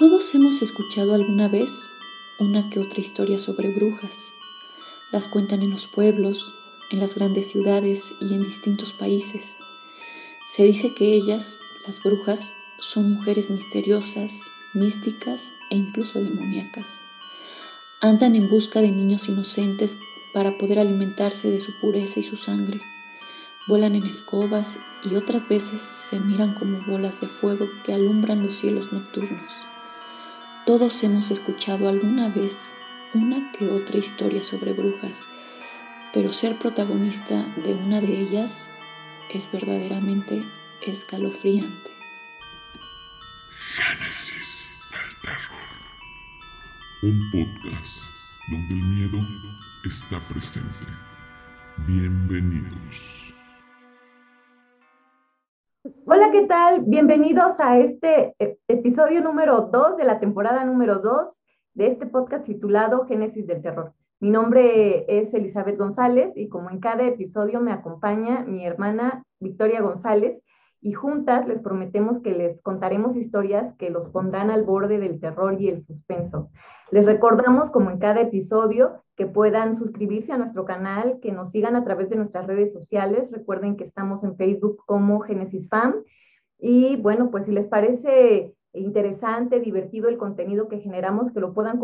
Todos hemos escuchado alguna vez una que otra historia sobre brujas. Las cuentan en los pueblos, en las grandes ciudades y en distintos países. Se dice que ellas, las brujas, son mujeres misteriosas, místicas e incluso demoníacas. Andan en busca de niños inocentes para poder alimentarse de su pureza y su sangre. Vuelan en escobas y otras veces se miran como bolas de fuego que alumbran los cielos nocturnos. Todos hemos escuchado alguna vez una que otra historia sobre brujas, pero ser protagonista de una de ellas es verdaderamente escalofriante. Génesis del terror. Un podcast donde el miedo está presente. Bienvenidos. Hola, ¿qué tal? Bienvenidos a este e- episodio número 2 de la temporada número 2 de este podcast titulado Génesis del Terror. Mi nombre es Elizabeth González y como en cada episodio me acompaña mi hermana Victoria González y juntas les prometemos que les contaremos historias que los pondrán al borde del terror y el suspenso. Les recordamos, como en cada episodio, que puedan suscribirse a nuestro canal, que nos sigan a través de nuestras redes sociales. Recuerden que estamos en Facebook como Genesis Fam. Y bueno, pues si les parece interesante, divertido el contenido que generamos, que lo puedan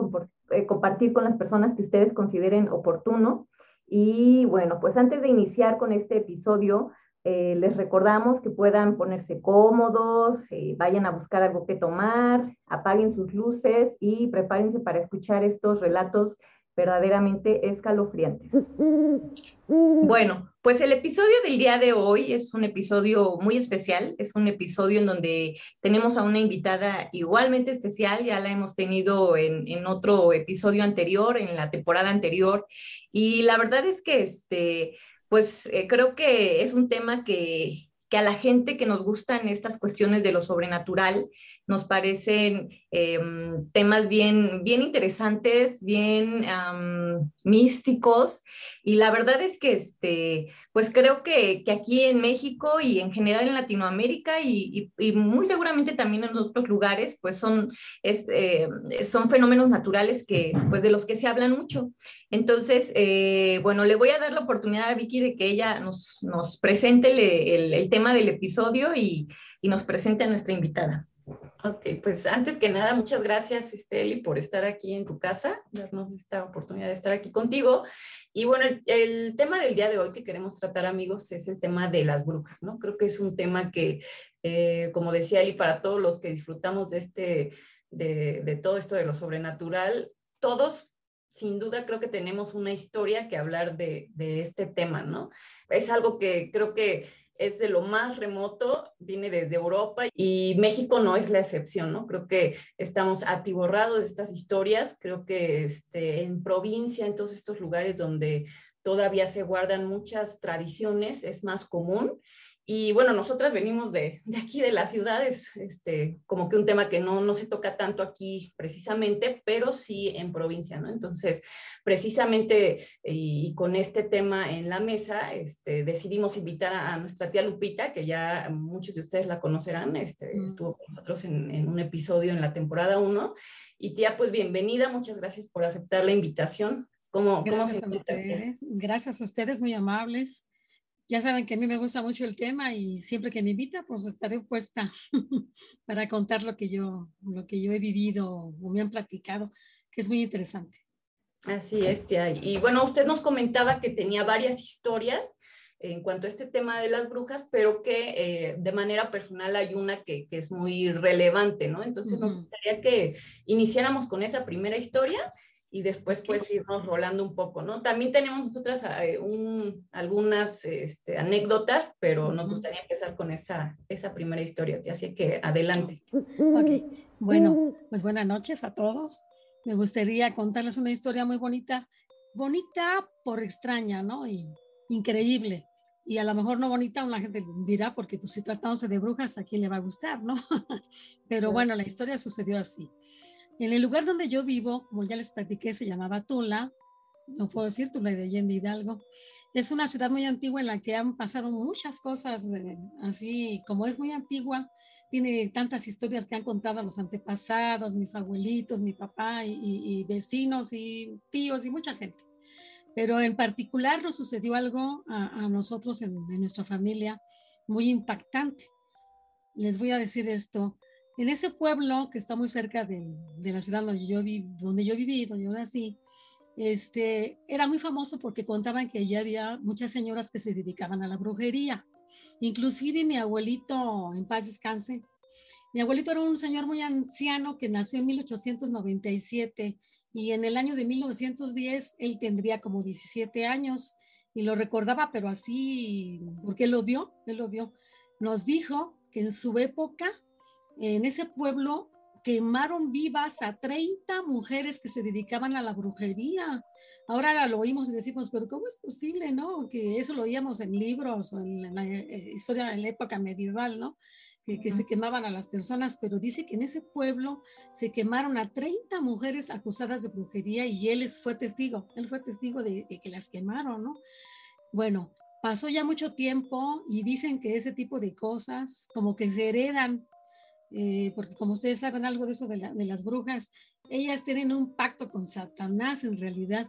eh, compartir con las personas que ustedes consideren oportuno. Y bueno, pues antes de iniciar con este episodio, eh, les recordamos que puedan ponerse cómodos, eh, vayan a buscar algo que tomar, apaguen sus luces y prepárense para escuchar estos relatos verdaderamente escalofriantes. Bueno, pues el episodio del día de hoy es un episodio muy especial, es un episodio en donde tenemos a una invitada igualmente especial, ya la hemos tenido en, en otro episodio anterior, en la temporada anterior, y la verdad es que este, pues eh, creo que es un tema que, que, a la gente que nos gustan estas cuestiones de lo sobrenatural nos parecen eh, temas bien, bien interesantes, bien místicos. Y la verdad es que, este, pues creo que, que, aquí en México y en general en Latinoamérica y, y, y muy seguramente también en otros lugares, pues son, es, eh, son fenómenos naturales que, pues de los que se hablan mucho. Entonces, eh, bueno, le voy a dar la oportunidad a Vicky de que ella nos, nos presente el, el, el tema del episodio y, y nos presente a nuestra invitada. Ok, pues antes que nada, muchas gracias, Esteli, por estar aquí en tu casa, darnos esta oportunidad de estar aquí contigo. Y bueno, el, tema del día de hoy que queremos tratar, amigos, es el tema de las brujas, ¿no? Creo que es un tema que, eh, como decía Eli, para todos los que disfrutamos de, este, de, todo esto de lo sobrenatural, todos sin duda creo que tenemos una historia que hablar de, este tema, ¿no? Es algo que creo que es de lo más remoto, viene desde Europa y México no es la excepción, ¿no? Creo que estamos atiborrados de estas historias, creo que este, en provincia, en todos estos lugares donde todavía se guardan muchas tradiciones, es más común. Y bueno, nosotras venimos de, de aquí, de las ciudades, este, como que un tema que no, no se toca tanto aquí precisamente, pero sí en provincia, ¿no? Entonces, precisamente y, y con este tema en la mesa, este, decidimos invitar a, a, nuestra tía Lupita, que ya muchos de ustedes la conocerán, este, mm. estuvo con nosotros en, en, un episodio en la temporada 1. Y tía, pues bienvenida, muchas gracias por aceptar la invitación. ¿Cómo, gracias cómo se a ustedes, gracias a ustedes, muy amables ya saben que a mí me gusta mucho el tema y siempre que me invita, pues estaré puesta para contar lo que yo, lo que yo he vivido o me han platicado, que es muy interesante. Así es, tía. Y bueno, usted nos comentaba que tenía varias historias en cuanto a este tema de las brujas, pero que eh, de manera personal hay una que, que, es muy relevante, ¿no? Entonces uh -huh. nos gustaría que iniciáramos con esa primera historia y después pues irnos rolando un poco, ¿no? También tenemos nosotras eh, un, algunas este, anécdotas, pero nos gustaría empezar con esa, esa primera historia, así que adelante. Ok, bueno, pues buenas noches a todos. Me gustaría contarles una historia muy bonita, bonita por extraña, ¿no? Y increíble. Y a lo mejor no bonita, una gente dirá, porque pues si tratándose de brujas, ¿a quién le va a gustar, no? Pero bueno, la historia sucedió así. En el lugar donde yo vivo, como ya les platiqué, se llamaba Tula. no puedo decir tú, la de Allende Hidalgo. Es una ciudad muy antigua en la que han pasado muchas cosas, eh, así como es muy antigua, tiene tantas historias que han contado los antepasados, mis abuelitos, mi papá y, vecinos y tíos y mucha gente. Pero en particular nos sucedió algo a, nosotros en, nuestra familia muy impactante. Les voy a decir esto. En ese pueblo que está muy cerca de, la ciudad donde yo, vi, donde yo viví, donde yo nací, este, era muy famoso porque contaban que allí había muchas señoras que se dedicaban a la brujería. Inclusive mi abuelito, en paz descanse, mi abuelito era un señor muy anciano que nació en 1897 y en el año de 1910 él tendría como 17 años y lo recordaba, pero así, porque él lo vio, él lo vio. Nos dijo que en su época, en ese pueblo, quemaron vivas a 30 mujeres que se dedicaban a la brujería. Ahora lo oímos y decimos, pero ¿cómo es posible, no? Que eso lo oíamos en libros o en la eh, historia de la época medieval, ¿no? Que, que, se quemaban a las personas, pero dice que en ese pueblo se quemaron a 30 mujeres acusadas de brujería y él fue testigo, él fue testigo de, de que las quemaron, ¿no? Bueno, pasó ya mucho tiempo y dicen que ese tipo de cosas como que se heredan eh, porque como ustedes saben algo de eso de, las brujas, ellas tienen un pacto con Satanás en realidad,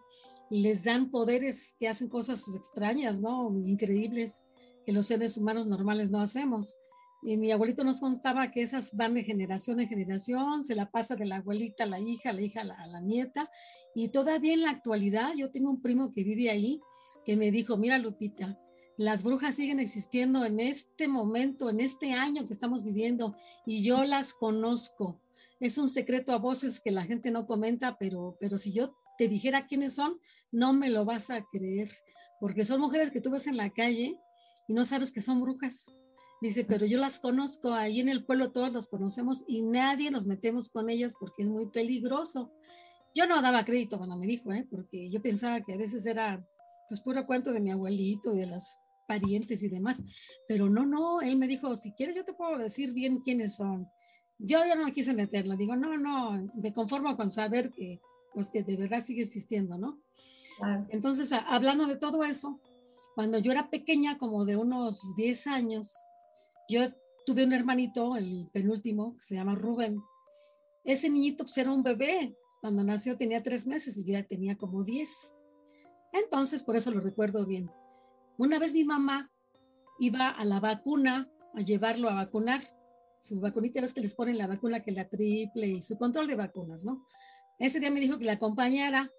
les dan poderes que hacen cosas extrañas, ¿no? Increíbles que los seres humanos normales no hacemos. Y mi abuelito nos contaba que esas van de generación en generación, se la pasa de la abuelita a la hija, la hija a la, a la nieta, y todavía en la actualidad yo tengo un primo que vive ahí que me dijo, mira Lupita, las brujas siguen existiendo en este momento, en este año que estamos viviendo, y yo las conozco. Es un secreto a voces que la gente no comenta, pero, pero si yo te dijera quiénes son, no me lo vas a creer, porque son mujeres que tú ves en la calle y no sabes que son brujas. Dice, pero yo las conozco, ahí en el pueblo todos las conocemos y nadie nos metemos con ellas porque es muy peligroso. Yo no daba crédito cuando me dijo, ¿eh? porque yo pensaba que a veces era pues puro cuento de mi abuelito y de las parientes y demás. Pero no, no, él me dijo, si quieres yo te puedo decir bien quiénes son. Yo ya no me quise meterla, digo, no, no, me conformo con saber que, pues que de verdad sigue existiendo, ¿no? Entonces, hablando de todo eso, cuando yo era pequeña, como de unos 10 años, yo tuve un hermanito, el penúltimo, que se llama Rubén. Ese niñito pues, era un bebé. Cuando nació tenía tres meses y yo ya tenía como 10. Entonces, por eso lo recuerdo bien. Una vez mi mamá iba a la vacuna, a llevarlo a vacunar. Su vacunita, ves que les ponen la vacuna que la triple y su control de vacunas, ¿no? Ese día me dijo que la acompañara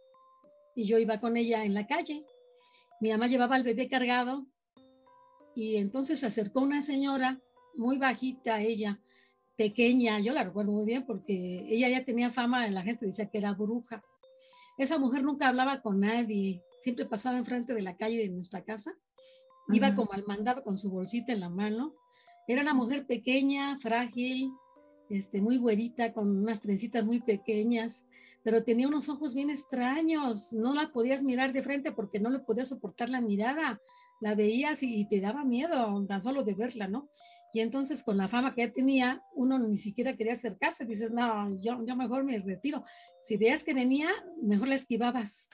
y yo iba con ella en la calle. Mi mamá llevaba al bebé cargado y entonces se acercó una señora muy bajita, ella, pequeña, yo la recuerdo muy bien porque ella ya tenía fama, la gente decía que era bruja. Esa mujer nunca hablaba con nadie, siempre pasaba enfrente de la calle de nuestra casa Iba como al mandado con su bolsita en la mano. Era una mujer pequeña, frágil, este, muy güerita, con unas trencitas muy pequeñas, pero tenía unos ojos bien extraños. No la podías mirar de frente porque no le podías soportar la mirada. La veías y, te daba miedo tan solo de verla, ¿no? Y entonces con la fama que ya tenía, uno ni siquiera quería acercarse. Dices, no, yo, yo mejor me retiro. Si veías que venía, mejor la esquivabas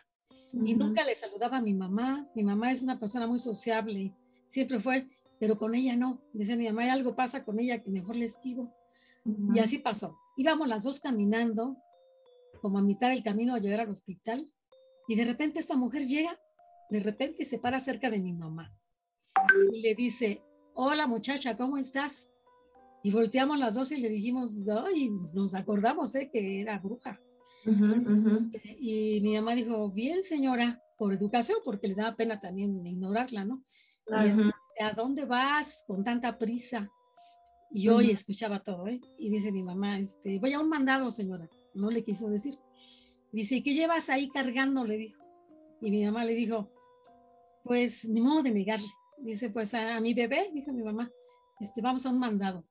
y nunca le saludaba a mi mamá. Mi mamá es una persona muy sociable, siempre fue, pero con ella no. Dice mi mamá, algo pasa con ella que mejor le esquivo. Y así pasó. Íbamos las dos caminando, como a mitad del camino a llegar al hospital, y de repente esta mujer llega, de repente se para cerca de mi mamá y le dice, hola muchacha, ¿cómo estás? Y volteamos las dos y le dijimos, ay, nos acordamos ¿eh? que era bruja. Y mi mamá dijo, bien señora, por educación, porque le daba pena también ignorarla, ¿no? Y este, ¿a dónde vas con tanta prisa? Y yo escuchaba todo, ¿eh? Y dice mi mamá, este, voy a un mandado, señora. No le quiso decir. Dice, ¿qué llevas ahí cargando? Le dijo. Y mi mamá le dijo, pues ni modo de negarle. Dice, pues a, mi bebé, dijo mi mamá, este, vamos a un mandado.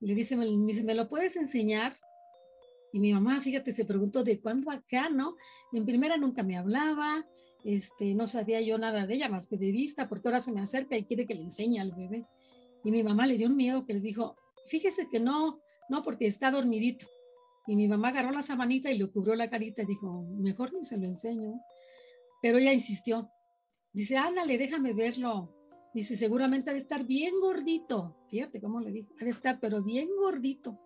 Le dice, me, dice, ¿me lo puedes enseñar? Y mi mamá, fíjate, se preguntó de cuándo acá, ¿no? En primera nunca me hablaba, este, no sabía yo nada de ella más que de vista, porque ahora se me acerca y quiere que le enseñe al bebé. Y mi mamá le dio un miedo que le dijo, fíjese que no, no, porque está dormidito. Y mi mamá agarró la sabanita y le cubrió la carita y dijo, mejor ni se lo enseño. pero ella insistió. Dice, ándale, déjame verlo. Dice, seguramente ha de estar bien gordito. Fíjate cómo le dijo, ha de estar, pero bien gordito.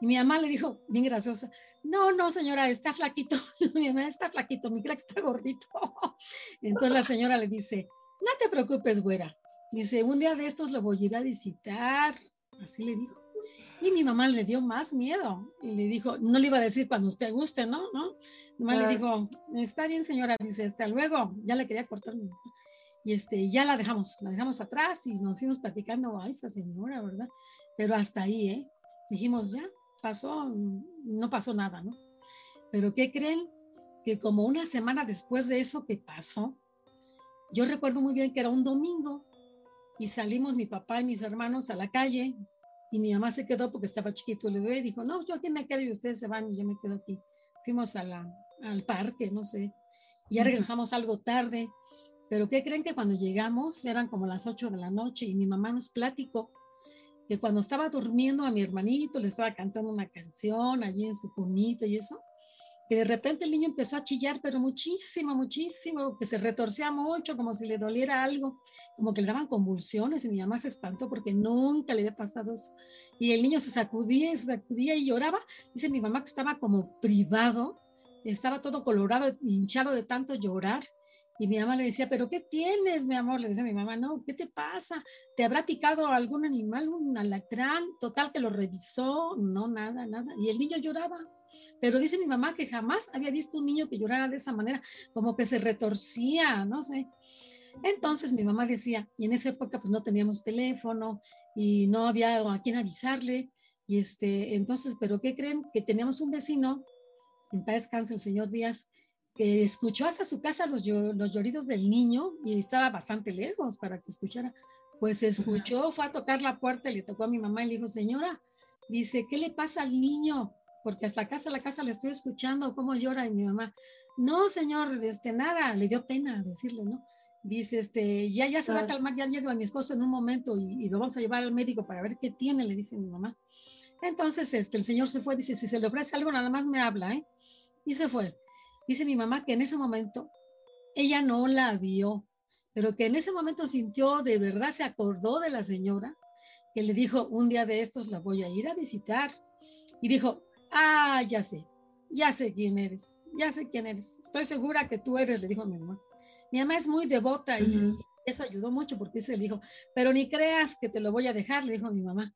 Y mi mamá le dijo, bien graciosa, no, no, señora, está flaquito. mi mamá está flaquito, mi crack está gordito. Entonces la señora le dice, no te preocupes, güera. Dice, un día de estos lo voy a ir a visitar. Así le dijo. Y mi mamá le dio más miedo y le dijo, no le iba a decir cuando usted guste, ¿no? ¿No? Mi mamá le dijo, está bien señora, dice, hasta luego, ya le quería cortar. Y este, ya la dejamos, la dejamos atrás y nos fuimos platicando, a esa señora, ¿verdad? Pero hasta ahí, ¿eh? Dijimos, ya, pasó, no pasó nada, ¿no? Pero ¿qué creen? Que como una semana después de eso que pasó, yo recuerdo muy bien que era un domingo y salimos mi papá y mis hermanos a la calle y mi mamá se quedó porque estaba chiquito el bebé y dijo, no, yo aquí me quedo y ustedes se van y yo me quedo aquí. Fuimos a la, al parque, no sé, ya regresamos algo tarde, pero ¿qué creen que cuando llegamos eran como las 8 de la noche y mi mamá nos platicó que cuando estaba durmiendo a mi hermanito le estaba cantando una canción allí en su cunita y eso, que de repente el niño empezó a chillar, pero muchísimo, muchísimo, que se retorcía mucho, como si le doliera algo, como que le daban convulsiones y mi mamá se espantó porque nunca le había pasado eso. Y el niño se sacudía y se sacudía y lloraba. Dice mi mamá que estaba como privado, estaba todo colorado, hinchado de tanto llorar. Y mi mamá le decía, pero ¿qué tienes, mi amor? Le decía mi mamá, no, ¿qué te pasa? ¿Te habrá picado algún animal, un alacrán? Total, que lo revisó, no, nada, nada. Y el niño lloraba. Pero dice mi mamá que jamás había visto un niño que llorara de esa manera, como que se retorcía, no sé. Entonces mi mamá decía, y en esa época pues no teníamos teléfono y no había a quién avisarle. Y este, entonces, ¿pero qué creen? Que teníamos un vecino, en paz descanse el señor Díaz, que escuchó hasta su casa los, los lloridos del niño y estaba bastante lejos para que escuchara. Pues escuchó, fue a tocar la puerta y le tocó a mi mamá y le dijo, señora, dice, ¿qué le pasa al niño? porque hasta casa la casa le estoy escuchando cómo llora y mi mamá, no señor, este nada, le dio pena decirle, ¿no? Dice, este, ya, ya se va a calmar, ya llega mi esposo en un momento y, lo vamos a llevar al médico para ver qué tiene, le dice mi mamá. Entonces, este, el señor se fue, dice, si se le ofrece algo, nada más me habla, ¿eh? Y se fue. Dice mi mamá que en ese momento ella no la vio, pero que en ese momento sintió, de verdad se acordó de la señora, que le dijo, un día de estos la voy a ir a visitar. Y dijo, Ah, ya sé, ya sé quién eres, ya sé quién eres. Estoy segura que tú eres, le dijo mi mamá. Mi mamá es muy devota y eso ayudó mucho porque se le dijo, pero ni creas que te lo voy a dejar, le dijo mi mamá.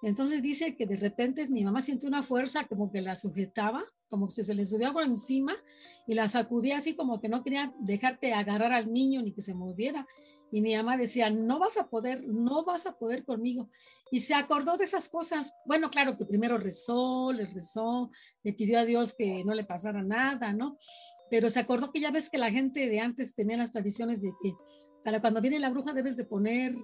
Entonces dice que de repente mi mamá sintió una fuerza como que la sujetaba, como que se le subió agua encima y la sacudía así como que no quería dejarte agarrar al niño ni que se moviera. Y mi mamá decía, no vas a poder, no vas a poder conmigo. Y se acordó de esas cosas. Bueno, claro que primero rezó, le rezó, le pidió a Dios que no le pasara nada, ¿no? Pero se acordó que ya ves que la gente de antes tenía las tradiciones de que para cuando viene la bruja debes de poner,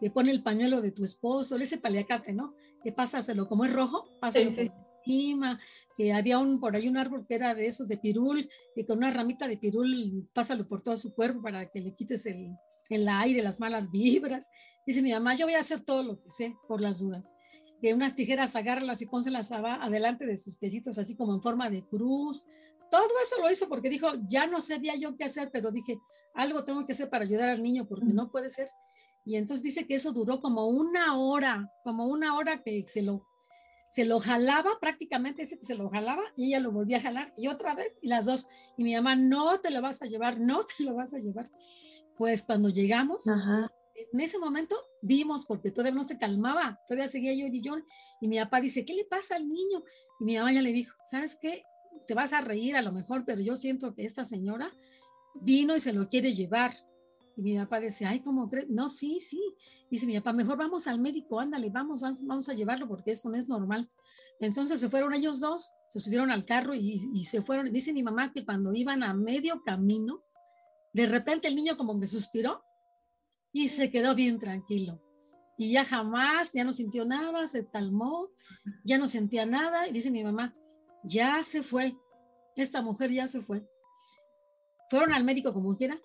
que pone el pañuelo de tu esposo, ese paliacate, ¿no? Que pásaselo, como es rojo, pásalo por encima, que había un, por ahí un árbol que era de esos de pirul, que con una ramita de pirul pásalo por todo su cuerpo para que le quites el, el aire, las malas vibras. Dice mi mamá, yo voy a hacer todo lo que sé por las dudas. De unas tijeras, agárralas y pónselas adelante de sus piecitos, así como en forma de cruz. Todo eso lo hizo porque dijo, ya no sabía yo qué hacer, pero dije, algo tengo que hacer para ayudar al niño porque no puede ser. Y entonces dice que eso duró como una hora, como una hora que se lo, se lo jalaba prácticamente, ese que se lo jalaba y ella lo volvía a jalar y otra vez y las dos. Y mi mamá, no te lo vas a llevar, no te lo vas a llevar. Pues cuando llegamos, en ese momento vimos, porque todavía no se calmaba, todavía seguía yo y yo, y mi papá dice, ¿qué le pasa al niño? Y mi mamá ya le dijo, ¿sabes qué? Te vas a reír a lo mejor, pero yo siento que esta señora vino y se lo quiere llevar. Y mi papá dice, ay, ¿cómo crees? No, sí, sí. Dice mi papá, mejor vamos al médico, ándale, vamos, vamos a llevarlo porque esto no es normal. Entonces se fueron ellos dos, se subieron al carro y, se fueron. Dice mi mamá que cuando iban a medio camino, de repente el niño como me suspiró y se quedó bien tranquilo. Y ya jamás, ya no sintió nada, se calmó, ya no sentía nada. Y dice mi mamá, ya se fue, esta mujer ya se fue. Fueron al médico como quiera,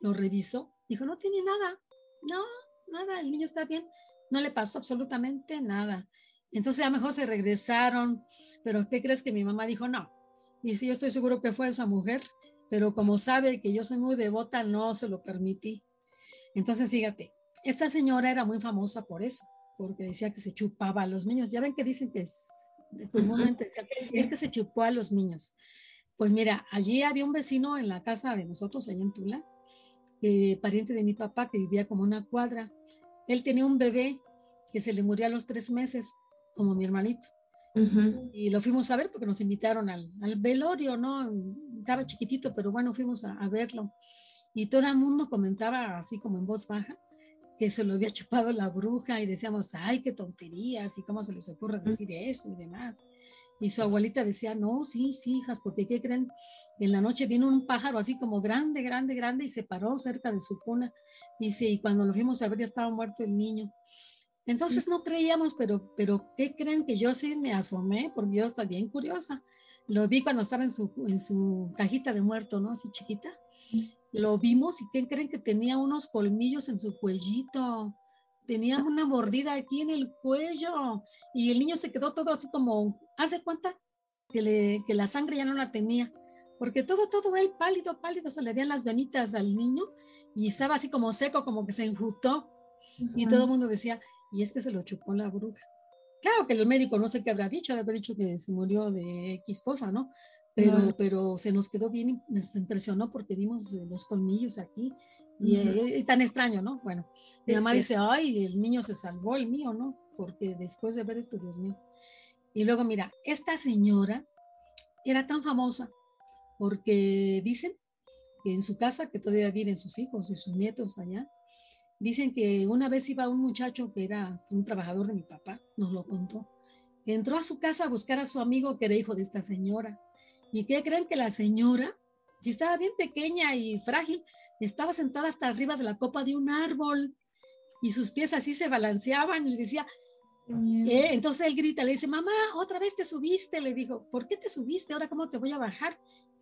lo revisó, dijo, no tiene nada, no, nada, el niño está bien, no le pasó absolutamente nada. Entonces a lo mejor se regresaron, pero ¿qué crees que mi mamá dijo? No. Y si yo estoy seguro que fue esa mujer pero como sabe que yo soy muy devota, no se lo permití. Entonces, fíjate, esta señora era muy famosa por eso, porque decía que se chupaba a los niños. Ya ven que dicen que es, comúnmente es que se chupó a los niños. Pues mira, allí había un vecino en la casa de nosotros, allá en Tula, eh, pariente de mi papá, que vivía como una cuadra. Él tenía un bebé que se le murió a los tres meses, como mi hermanito. Y lo fuimos a ver porque nos invitaron al, velorio, ¿no? Estaba chiquitito, pero bueno, fuimos a, verlo. Y todo el mundo comentaba así como en voz baja que se lo había chupado la bruja y decíamos, ay, qué tonterías y cómo se les ocurre decir eso y demás. Y su abuelita decía, no, sí, sí, hijas, porque ¿qué creen? En la noche vino un pájaro así como grande, grande, grande y se paró cerca de su cuna. Dice, y cuando lo fuimos a ver ya estaba muerto el niño. Entonces no creíamos, pero, pero ¿qué creen? Que yo sí me asomé, porque yo estaba bien curiosa. Lo vi cuando estaba en su, en su cajita de muerto, ¿no? Así chiquita. Lo vimos y ¿qué creen? Que tenía unos colmillos en su cuellito. Tenía una mordida aquí en el cuello. Y el niño se quedó todo así como, ¿hace cuenta? Que, le, que la sangre ya no la tenía. Porque todo, todo él pálido, pálido, se le dían las venitas al niño y estaba así como seco, como que se enjutó. Y todo el mundo decía, y es que se lo chupó la bruja. Claro que el médico no sé qué habrá dicho, haber dicho que se murió de X cosa, ¿no? Pero, pero se nos quedó bien, nos impresionó porque vimos los colmillos aquí y es tan extraño, ¿no? Bueno, mi mamá dice, ay, el niño se salvó, el mío, ¿no? Porque después de ver esto, Dios mío. Y luego, mira, esta señora era tan famosa porque dicen que en su casa, que todavía viven sus hijos y sus nietos allá, Dicen que una vez iba un muchacho que era un trabajador de mi papá, nos lo contó, que entró a su casa a buscar a su amigo que era hijo de esta señora. ¿Y qué creen que la señora, si estaba bien pequeña y frágil, estaba sentada hasta arriba de la copa de un árbol y sus pies así se balanceaban y le decía, eh, entonces él grita, le dice, mamá, otra vez te subiste, le dijo, ¿por qué te subiste? Ahora cómo te voy a bajar.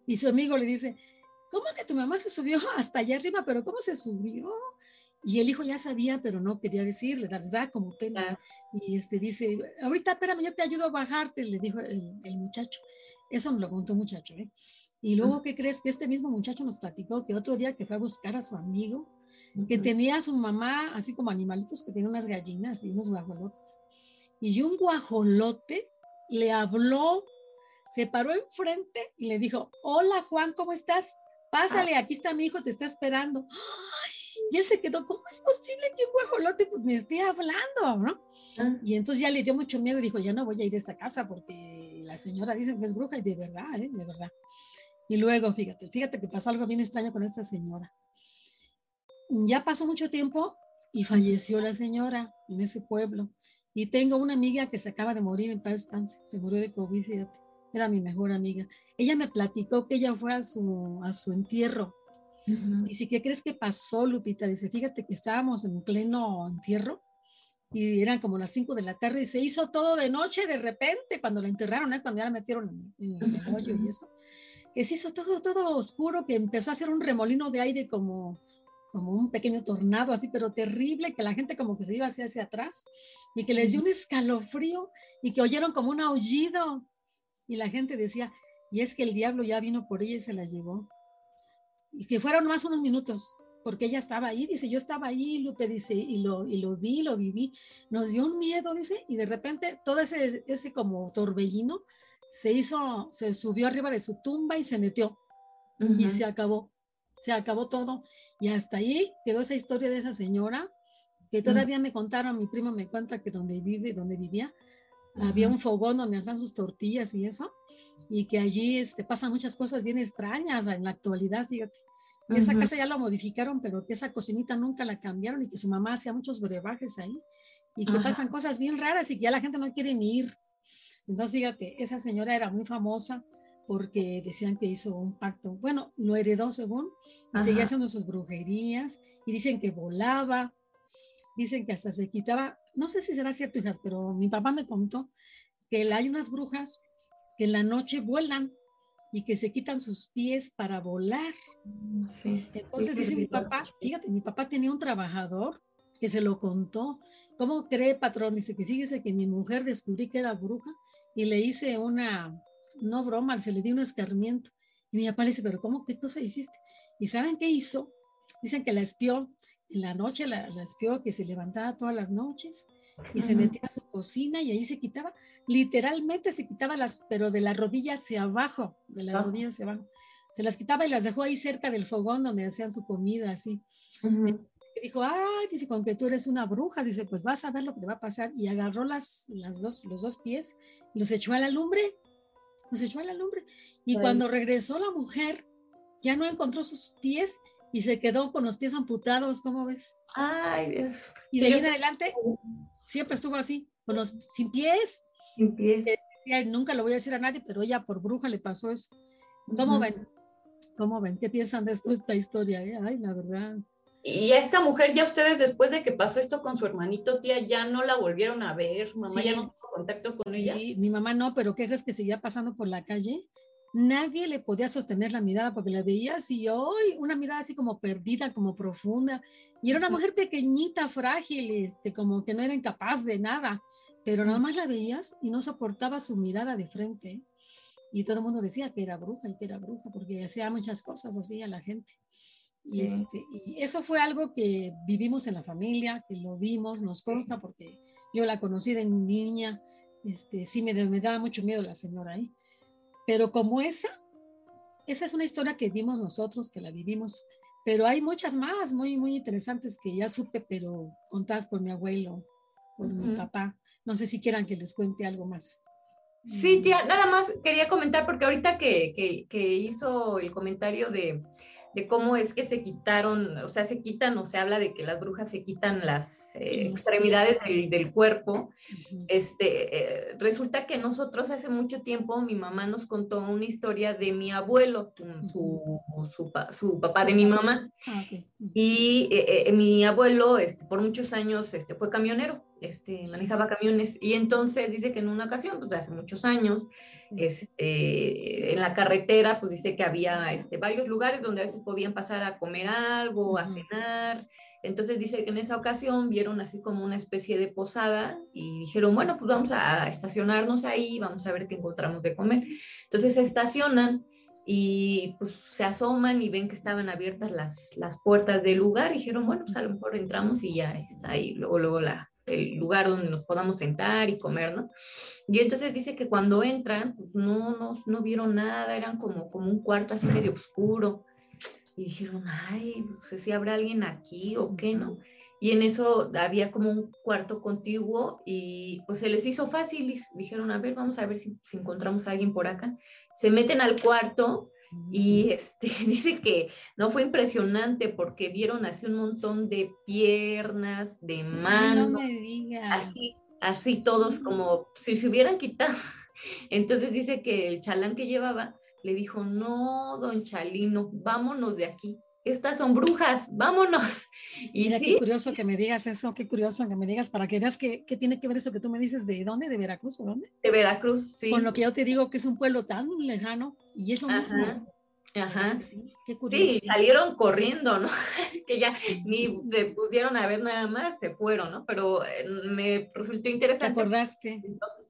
Y su amigo le dice, ¿cómo que tu mamá se subió hasta allá arriba? Pero ¿cómo se subió? Y el hijo ya sabía, pero no quería decirle, la verdad, como pena. Y este dice, ahorita espérame, yo te ayudo a bajarte, le dijo el, muchacho. Eso me lo contó un muchacho, ¿eh? Y luego, ¿qué crees? Que este mismo muchacho nos platicó que otro día que fue a buscar a su amigo, que tenía a su mamá, así como animalitos, que tenía unas gallinas y unos guajolotes. Y un guajolote le habló, se paró enfrente y le dijo, hola Juan, ¿cómo estás? Pásale, aquí está mi hijo, te está esperando. Y él se quedó, ¿cómo es posible que un guajolote pues me esté hablando, no? Ah. Y entonces ya le dio mucho miedo y dijo, ya no voy a ir a esa casa porque la señora dice que es bruja y de verdad, ¿eh? De verdad. Y luego, fíjate, fíjate que pasó algo bien extraño con esta señora. Ya pasó mucho tiempo y falleció la señora en ese pueblo. Y tengo una amiga que se acaba de morir en paz descanse, se murió de COVID, fíjate. Era mi mejor amiga. Ella me platicó que ella fue a su, a su entierro y si, ¿qué crees que pasó, Lupita? Dice, fíjate que estábamos en pleno entierro y eran como las 5 de la tarde y se hizo todo de noche de repente cuando la enterraron, ¿eh? cuando ya la metieron en, el hoyo y eso. Que se hizo todo, todo oscuro, que empezó a hacer un remolino de aire como, como un pequeño tornado así, pero terrible, que la gente como que se iba hacia, hacia atrás y que les dio un escalofrío y que oyeron como un aullido y la gente decía, y es que el diablo ya vino por ella y se la llevó y que fueron más unos minutos, porque ella estaba ahí, dice, yo estaba ahí, Lupe dice, y lo, y lo vi, lo viví, nos dio un miedo, dice, y de repente todo ese, ese como torbellino se hizo, se subió arriba de su tumba y se metió, y se acabó, se acabó todo, y hasta ahí quedó esa historia de esa señora, que todavía me contaron, mi primo me cuenta que donde vive, donde vivía, había un fogón donde hacían sus tortillas y eso, y que allí este, pasan muchas cosas bien extrañas en la actualidad, fíjate. Esa casa ya la modificaron, pero que esa cocinita nunca la cambiaron y que su mamá hacía muchos brebajes ahí y que pasan cosas bien raras y que ya la gente no quiere ni ir. Entonces, fíjate, esa señora era muy famosa porque decían que hizo un parto. Bueno, lo heredó según, y seguía haciendo sus brujerías y dicen que volaba, dicen que hasta se quitaba, no sé si será cierto, hijas, pero mi papá me contó que hay unas brujas que en la noche vuelan y que se quitan sus pies para volar. Entonces dice mi papá, fíjate, mi papá tenía un trabajador que se lo contó. ¿Cómo cree, patrón? Dice que fíjese que mi mujer descubrí que era bruja y le hice una, no broma, se le dio un escarmiento Y mi papá le dice, pero ¿cómo? ¿Qué cosa hiciste? ¿Y saben qué hizo? Dicen que la espió, en la noche la, la espió, que se levantaba todas las noches y se metía a su cocina y ahí se quitaba, literalmente se quitaba las, pero de la rodilla hacia abajo, de la rodilla hacia abajo. Se las quitaba y las dejó ahí cerca del fogón donde hacían su comida, así. Y dijo, ay, dice, con que tú eres una bruja, dice, pues vas a ver lo que te va a pasar. Y agarró las, las dos, los dos pies y los echó a la lumbre, los echó a la lumbre. Y cuando regresó la mujer, ya no encontró sus pies y se quedó con los pies amputados, ¿cómo ves? Ay, Dios. Y de ahí en adelante siempre estuvo así, con los sin pies. Sin pies. nunca lo voy a decir a nadie, pero ella por bruja le pasó eso. ¿Cómo ven? ¿Cómo ven? ¿Qué piensan de esto, esta historia? Eh? Ay, la verdad. Y a esta mujer, ya ustedes después de que pasó esto con su hermanito, tía, ya no la volvieron a ver, mamá ya no tuvo contacto con ella. Sí, mi mamá no, pero ¿qué crees que seguía pasando por la calle? Nadie le podía sostener la mirada porque la veía así, hoy una mirada así como perdida, como profunda. Y era una mujer pequeñita, frágil, este, como que no era incapaz de nada, pero nada más la veías y no soportaba su mirada de frente. Y todo el mundo decía que era bruja y que era bruja porque hacía muchas cosas así a la gente. Y, este, y eso fue algo que vivimos en la familia, que lo vimos, nos consta porque yo la conocí de niña, este, sí me, me daba mucho miedo la señora ahí. Pero como esa, esa es una historia que vimos nosotros, que la vivimos, pero hay muchas más muy, muy interesantes que ya supe, pero contadas por mi abuelo, por mi papá. No sé si quieran que les cuente algo más. Sí, tía, nada más quería comentar porque ahorita que, que, que hizo el comentario de, de cómo es que se quitaron, o sea, se quitan o se habla de que las brujas se quitan las eh, extremidades del, cuerpo. Este, eh, resulta que nosotros hace mucho tiempo mi mamá nos contó una historia de mi abuelo, su, su, su, papá de mi mamá. Ah, y eh, mi abuelo este, por muchos años este, fue camionero este, manejaba camiones y entonces dice que en una ocasión, pues hace muchos años, este, en la carretera, pues dice que había este, varios lugares donde a veces podían pasar a comer algo, a cenar. Entonces dice que en esa ocasión vieron así como una especie de posada y dijeron, bueno, pues vamos a estacionarnos ahí, vamos a ver qué encontramos de comer. Entonces se estacionan y pues se asoman y ven que estaban abiertas las, las puertas del lugar y dijeron, bueno, pues a lo mejor entramos y ya está ahí, luego, luego la, el lugar donde nos podamos sentar y comer, ¿no? Y entonces dice que cuando entran, pues no, no, no vieron nada, eran como, como un cuarto así medio oscuro. Y dijeron, ay, no sé si habrá alguien aquí o qué, ¿no? Y en eso había como un cuarto contiguo y pues se les hizo fácil y dijeron, a ver, vamos a ver si, si encontramos a alguien por acá. Se meten al cuarto y este, dice que no fue impresionante porque vieron así un montón de piernas, de manos, así, así todos como si se hubieran quitado. Entonces dice que el chalán que llevaba le dijo, no, don Chalino, vámonos de aquí estas son brujas, vámonos. Y Mira, qué curioso que me digas eso, qué curioso que me digas para que veas que, tiene que ver eso que tú me dices, ¿de dónde? ¿De Veracruz o dónde? De Veracruz, sí. Con lo que yo te digo que es un pueblo tan lejano y es lo mismo. Ajá, sí, qué curioso. Sí, salieron corriendo, ¿no? que ya ni le pusieron a ver nada más, se fueron, ¿no? Pero eh, me resultó interesante. ¿Te acordaste?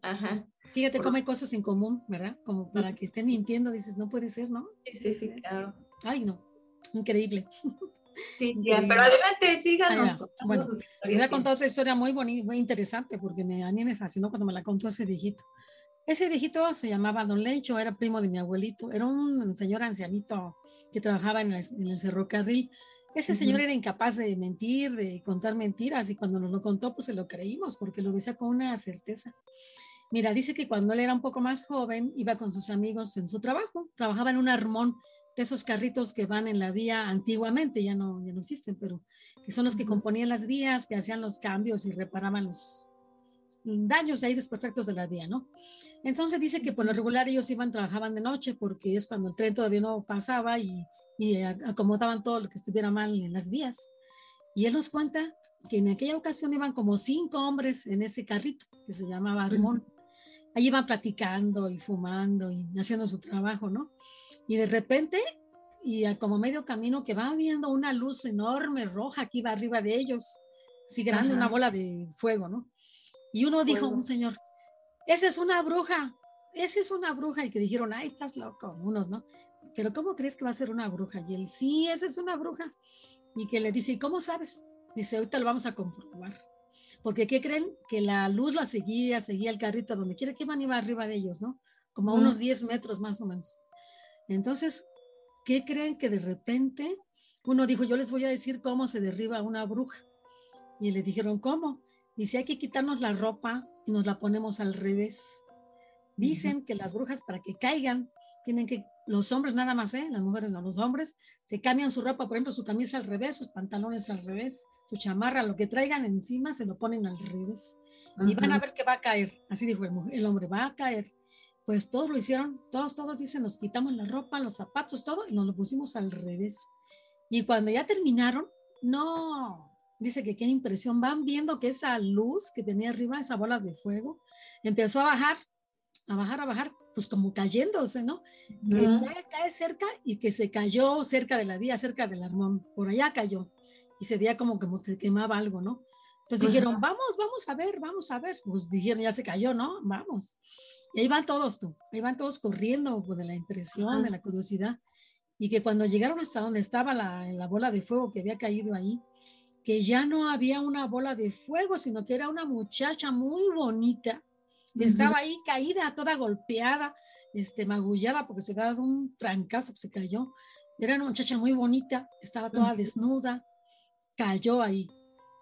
Ajá. Fíjate cómo hay cosas en común, ¿verdad? Como para que estén mintiendo, dices, no puede ser, ¿no? Sí, sí, sí claro. Ay, no. Increíble. Sí, pero adelante, síganos. Bueno, les voy a contar otra historia muy bonita, muy interesante, porque me, a mí me fascinó cuando me la contó ese viejito. Ese viejito se llamaba Don Lecho, era primo de mi abuelito, era un señor ancianito que trabajaba en, el ferrocarril. Ese señor era incapaz de mentir, de contar mentiras, y cuando nos lo contó, pues se lo creímos, porque lo decía con una certeza. Mira, dice que cuando él era un poco más joven, iba con sus amigos en su trabajo, trabajaba en un armón de esos carritos que van en la vía antiguamente, ya no, ya no existen, pero que son los que componían las vías, que hacían los cambios y reparaban los daños ahí desperfectos de la vía, ¿no? Entonces dice que por lo regular ellos iban, trabajaban de noche porque es cuando el tren todavía no pasaba y, y acomodaban todo lo que estuviera mal en las vías. Y él nos cuenta que en aquella ocasión iban como cinco hombres en ese carrito que se llamaba Armón. Ahí iban platicando y fumando y haciendo su trabajo, ¿no? Y de repente, y como medio camino, que va viendo una luz enorme, roja, que iba arriba de ellos, así grande, una bola de fuego, ¿no? Y uno dijo, un señor, esa es una bruja, esa es una bruja, y que dijeron, ay, estás loco, unos, ¿no? pero ¿cómo crees que va a ser una bruja? Y él, sí, esa es una bruja. Y que le dice, ¿y cómo sabes? Dice, ahorita lo vamos a comprobar. Porque ¿qué creen? Que la luz la seguía, seguía el carrito donde quiera que iban, iba arriba de ellos, ¿no? Como a unos 10 metros más o menos. Entonces, ¿qué creen que de repente uno dijo, yo les voy a decir cómo se derriba una bruja? Y le dijeron, ¿cómo? Dice, hay que quitarnos la ropa y nos la ponemos al revés. Dicen que las brujas para que caigan tienen que, los hombres nada más, ¿eh? las mujeres no, los hombres se cambian su ropa, por ejemplo, su camisa al revés, sus pantalones al revés, su chamarra, lo que traigan encima se lo ponen al revés. Y van a ver que va a caer, así dijo el, el, hombre, va a caer. Pues todos lo hicieron, todos, todos dicen, nos quitamos la ropa, los zapatos, todo, y nos lo pusimos al revés. Y cuando ya terminaron, no, dice que qué impresión, van viendo que esa luz que tenía arriba, esa bola de fuego, empezó a bajar a bajar, a bajar, pues como cayéndose, ¿no? Que cae cerca y que se cayó cerca de la vía, cerca del armón, por allá cayó y se veía como que se quemaba algo, ¿no? Entonces dijeron, vamos, vamos a ver, vamos a ver. Pues dijeron, ya se cayó, ¿no? Vamos. Y ahí van todos, tú, ahí van todos corriendo pues, de la impresión, de la curiosidad. Y que cuando llegaron hasta donde estaba la, la bola de fuego que había caído ahí, que ya no había una bola de fuego, sino que era una muchacha muy bonita, estaba ahí caída, toda golpeada, este, magullada, porque se había dado un trancazo que se cayó. Era una muchacha muy bonita, estaba toda desnuda, cayó ahí.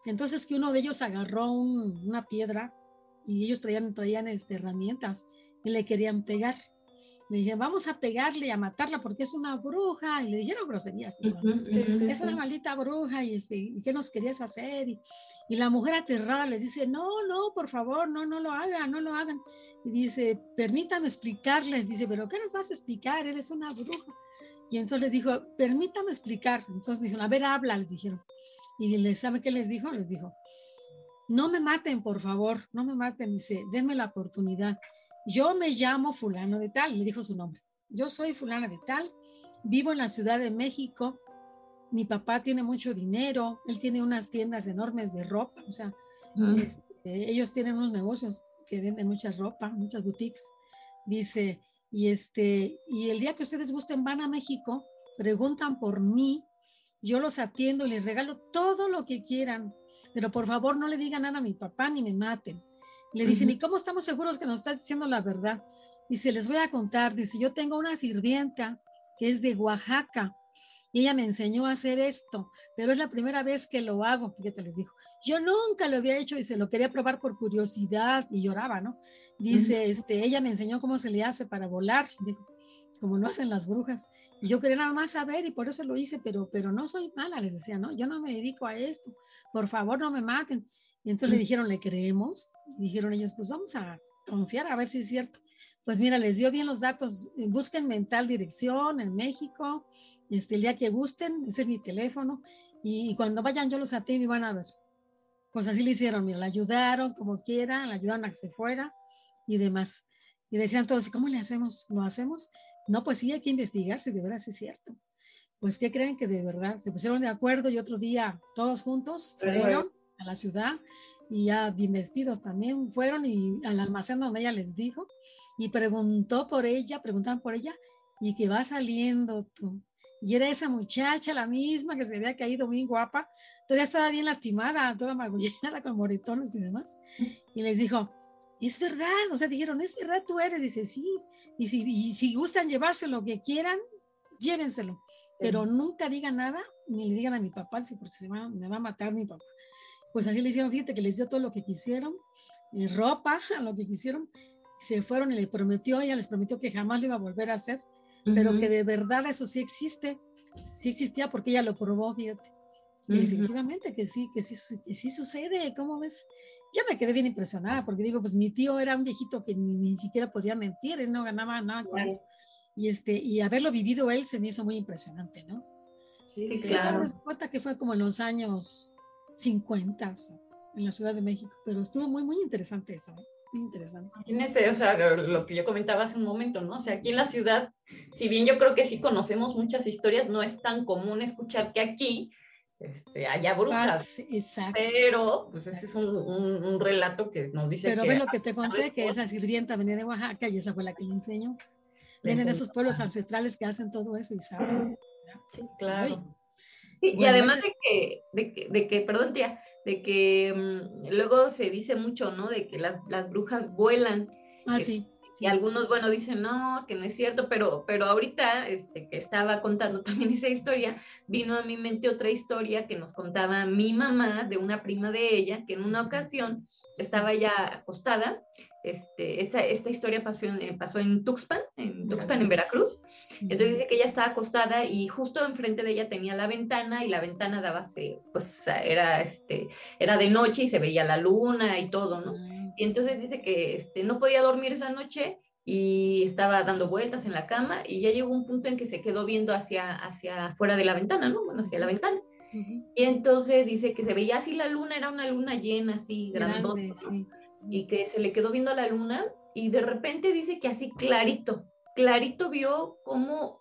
Entonces que uno de ellos agarró una piedra y ellos traían, traían este, herramientas y le querían pegar. Le dije, vamos a pegarle y a matarla porque es una bruja. Y le dijeron groserías. es una maldita bruja y, este, ¿y qué nos querías hacer? Y, y, la mujer aterrada les dice, no, no, por favor, no, no lo hagan, no lo hagan. Y dice, permítanme explicarles. Dice, pero ¿qué nos vas a explicar? Él es una bruja. Y entonces les dijo, permítame explicar. Entonces dijeron, a ver, habla, les dijeron. Y les sabe qué les dijo? Les dijo, no me maten, por favor, no me maten. Dice, denme la oportunidad yo me llamo fulano de tal, le dijo su nombre. Yo soy fulana de tal, vivo en la Ciudad de México, mi papá tiene mucho dinero, él tiene unas tiendas enormes de ropa, o sea, este, ellos tienen unos negocios que venden mucha ropa, muchas boutiques. Dice, y este, y el día que ustedes gusten van a México, preguntan por mí, yo los atiendo y les regalo todo lo que quieran, pero por favor no le digan nada a mi papá ni me maten. Le dicen, ¿y cómo estamos seguros que nos estás diciendo la verdad? Dice, les voy a contar, dice, yo tengo una sirvienta que es de Oaxaca y ella me enseñó a hacer esto, pero es la primera vez que lo hago, fíjate, les dijo. Yo nunca lo había hecho y se lo quería probar por curiosidad y lloraba, ¿no? Dice, este, ella me enseñó cómo se le hace para volar, como no hacen las brujas. Y yo quería nada más saber y por eso lo hice, pero, pero no soy mala, les decía, ¿no? Yo no me dedico a esto, por favor no me maten. Y entonces le dijeron, ¿le creemos? Y dijeron ellos, pues vamos a confiar a ver si es cierto. Pues mira, les dio bien los datos, eh, busquen mental dirección en México, este, el día que gusten, ese es mi teléfono, y, cuando vayan yo los atiendo y van a ver. Pues así le hicieron, mira, la ayudaron como quieran, la ayudaron a que se fuera y demás. Y decían todos, ¿cómo le hacemos? ¿Lo hacemos? No, pues sí, hay que investigar si de verdad es cierto. Pues, ¿qué creen que de verdad? Se pusieron de acuerdo y otro día todos juntos fueron a la ciudad y ya bien vestidos también fueron y al almacén donde ella les dijo y preguntó por ella, preguntaban por ella y que va saliendo tú. Y era esa muchacha, la misma que se había caído muy guapa, todavía estaba bien lastimada, toda magullada con moretones y demás. Y les dijo, es verdad, o sea, dijeron, es verdad, tú eres, dice, sí, y si, y si gustan llevarse lo que quieran, llévenselo, pero nunca digan nada, ni le digan a mi papá, porque se me va a matar mi papá. Pues así le hicieron, fíjate que les dio todo lo que quisieron, eh, ropa, lo que quisieron, se fueron y le prometió, ella les prometió que jamás lo iba a volver a hacer, pero que de verdad eso sí existe, sí existía porque ella lo probó, fíjate. Y efectivamente que sí, que sí, que sí sucede, ¿cómo ves? Yo me quedé bien impresionada porque digo, pues mi tío era un viejito que ni, ni siquiera podía mentir, él no ganaba nada con eso. Y, este, y haberlo vivido él se me hizo muy impresionante, ¿no? Sí, claro. Eso cuenta que fue como en los años 50 en la Ciudad de México, pero estuvo muy, muy interesante eso, ¿eh? muy interesante. o sea, lo que yo comentaba hace un momento, ¿no? O sea, aquí en la ciudad, si bien yo creo que sí conocemos muchas historias, no es tan común escuchar que aquí este, haya brujas. exacto. Pero, pues ese es un, un, relato que nos dice Pero ve lo que te conté, que esa sirvienta venía de Oaxaca y esa fue la que le enseñó. vienen de esos pueblos ancestrales que hacen todo eso y saben. Sí, claro. y además de que, de que, de que, perdón tía, de que mm, luego se dice mucho, ¿no? De que las, las brujas vuelan. Ah, sí. Y algunos, bueno, dicen, no, que no es cierto, pero, pero ahorita este, que estaba contando también esa historia, vino a mi mente otra historia que nos contaba mi mamá de una prima de ella, que en una ocasión estaba ya acostada. Este, esta, esta historia pasó en, pasó en Tuxpan, en Tuxpan, en Veracruz. Entonces dice que ella estaba acostada y justo enfrente de ella tenía la ventana y la ventana daba, pues era, este, era de noche y se veía la luna y todo, ¿no? Y entonces dice que este, no podía dormir esa noche y estaba dando vueltas en la cama y ya llegó un punto en que se quedó viendo hacia, hacia fuera de la ventana, ¿no? Bueno, hacia la ventana. Y entonces dice que se veía así la luna, era una luna llena, así grandota, y que se le quedó viendo a la luna y de repente dice que así clarito, clarito vio cómo,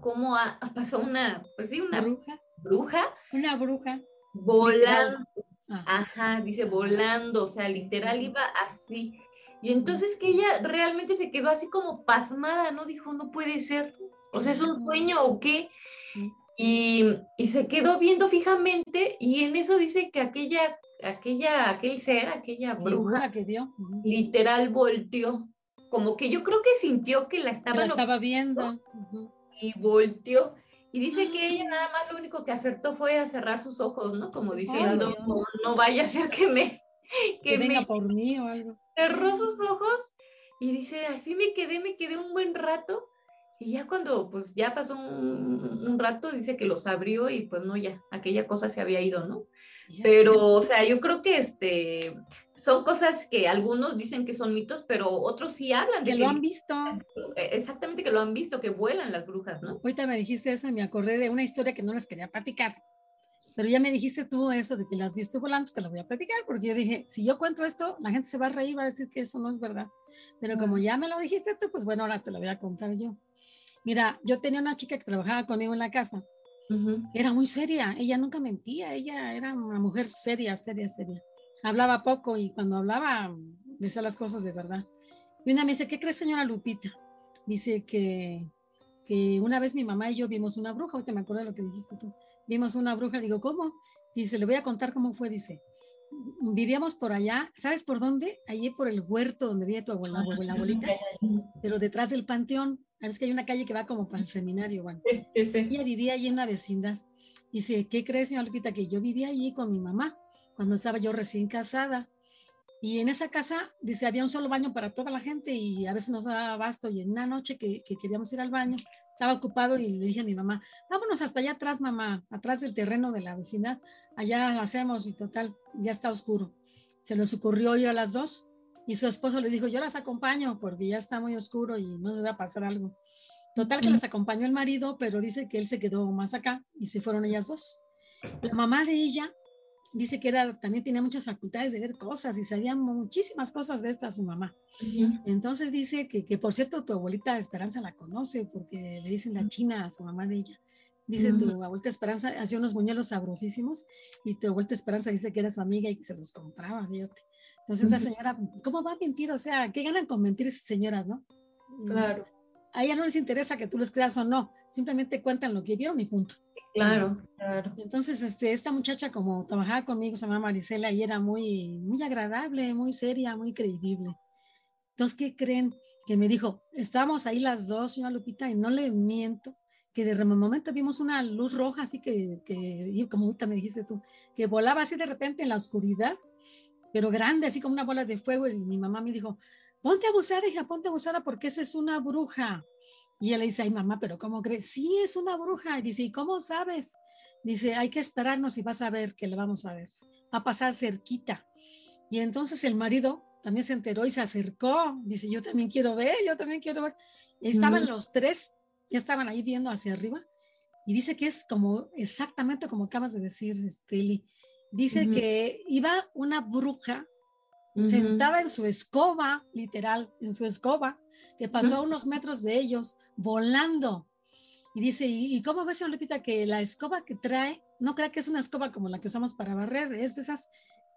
cómo pasó una, pues sí, una bruja. Bruja. Una bruja. Volando. Ah. Ajá, dice volando, o sea, literal iba así. Y entonces que ella realmente se quedó así como pasmada, ¿no? Dijo, no puede ser. O sea, ¿es un sueño o qué? Y, y, se quedó viendo fijamente y en eso dice que aquella, aquella, aquel ser, aquella bruja que vio, literal volteó. Como que yo creo que sintió que la estaba, estaba viendo. Y volteó. Y dice que ella nada más lo único que acertó fue a cerrar sus ojos, ¿no? Como diciendo, no, vaya a ser que me... Que, venga por mí o algo. Cerró sus ojos y dice, así me quedé, me quedé un buen rato. Y ya cuando pues ya pasó un, rato, dice que los abrió y pues no, ya, aquella cosa se había ido, ¿no? Pero, o sea, yo creo que este, son cosas que algunos dicen que son mitos, pero otros sí hablan de que, lo han visto. Eh, exactamente, que lo han visto, que vuelan las brujas, ¿no? Ahorita me dijiste eso y me acordé de una historia que no les quería platicar. Pero ya me dijiste tú eso de que las viste volando, te lo voy a platicar, porque yo dije, si yo cuento esto, la gente se va a reír, va a decir que eso no es verdad. Pero como ya me lo dijiste tú, pues bueno, ahora te lo voy a contar yo. Mira, yo tenía una chica que trabajaba conmigo en la casa. Era muy seria, ella nunca mentía, ella era una mujer seria, seria, seria hablaba poco y cuando hablaba decía las cosas de verdad. Y una me dice, ¿qué crees, señora Lupita? Dice que, que una vez mi mamá y yo vimos una bruja, ahorita me acuerdo de lo que dijiste tú, vimos una bruja, digo, ¿cómo? Dice, le voy a contar cómo fue, dice, vivíamos por allá, ¿sabes por dónde? Allí por el huerto donde vive tu abuela, abuela abuelita, pero detrás del panteón, sabes que hay una calle que va como para el seminario, bueno. Ella vivía allí en la vecindad. Dice, ¿qué crees, señora Lupita? Que yo vivía allí con mi mamá cuando estaba yo recién casada. Y en esa casa, dice, había un solo baño para toda la gente y a veces nos daba abasto. Y en una noche que, queríamos ir al baño, estaba ocupado y le dije a mi mamá, vámonos hasta allá atrás, mamá, atrás del terreno de la vecindad. Allá hacemos y total, ya está oscuro. Se les ocurrió ir a las dos y su esposo le dijo, yo las acompaño porque ya está muy oscuro y no debe pasar algo. Total que las acompañó el marido, pero dice que él se quedó más acá y se fueron ellas dos. La mamá de ella dice que era, también tenía muchas facultades de ver cosas y sabía muchísimas cosas de esta su mamá. Entonces dice que, que, por cierto, tu abuelita Esperanza la conoce porque le dicen la china a su mamá de ella. Dice tu abuelita Esperanza hacía unos buñuelos sabrosísimos y tu abuelita Esperanza dice que era su amiga y que se los compraba, fíjate. Entonces esa señora, ¿cómo va a mentir? O sea, ¿qué ganan con mentir esas señoras, no? Claro. A ella no les interesa que tú les creas o no, simplemente cuentan lo que vieron y punto. Claro, claro. Entonces, este, esta muchacha como trabajaba conmigo, se llama Marisela, y era muy, muy agradable, muy seria, muy creíble. Entonces, ¿qué creen? Que me dijo, estábamos ahí las dos, señora Lupita, y no le miento, que de momento vimos una luz roja, así que, que como ahorita me dijiste tú, que volaba así de repente en la oscuridad, pero grande, así como una bola de fuego, y mi mamá me dijo, ponte abusada, hija, ponte abusada, porque esa es una bruja. Y él le dice, ay mamá, pero ¿cómo crees? Sí, es una bruja. Y dice, ¿y cómo sabes? Dice, hay que esperarnos y vas a ver que le vamos a ver. Va a pasar cerquita. Y entonces el marido también se enteró y se acercó. Dice, yo también quiero ver, yo también quiero ver. estaban los tres, ya estaban ahí viendo hacia arriba. Y dice que es como exactamente como acabas de decir, Steli. Dice que iba una bruja sentada en su escoba, literal, en su escoba, que pasó a unos metros de ellos, volando. Y dice, ¿y, cómo ves, señor Lupita, que la escoba que trae, no crea que es una escoba como la que usamos para barrer, es de esas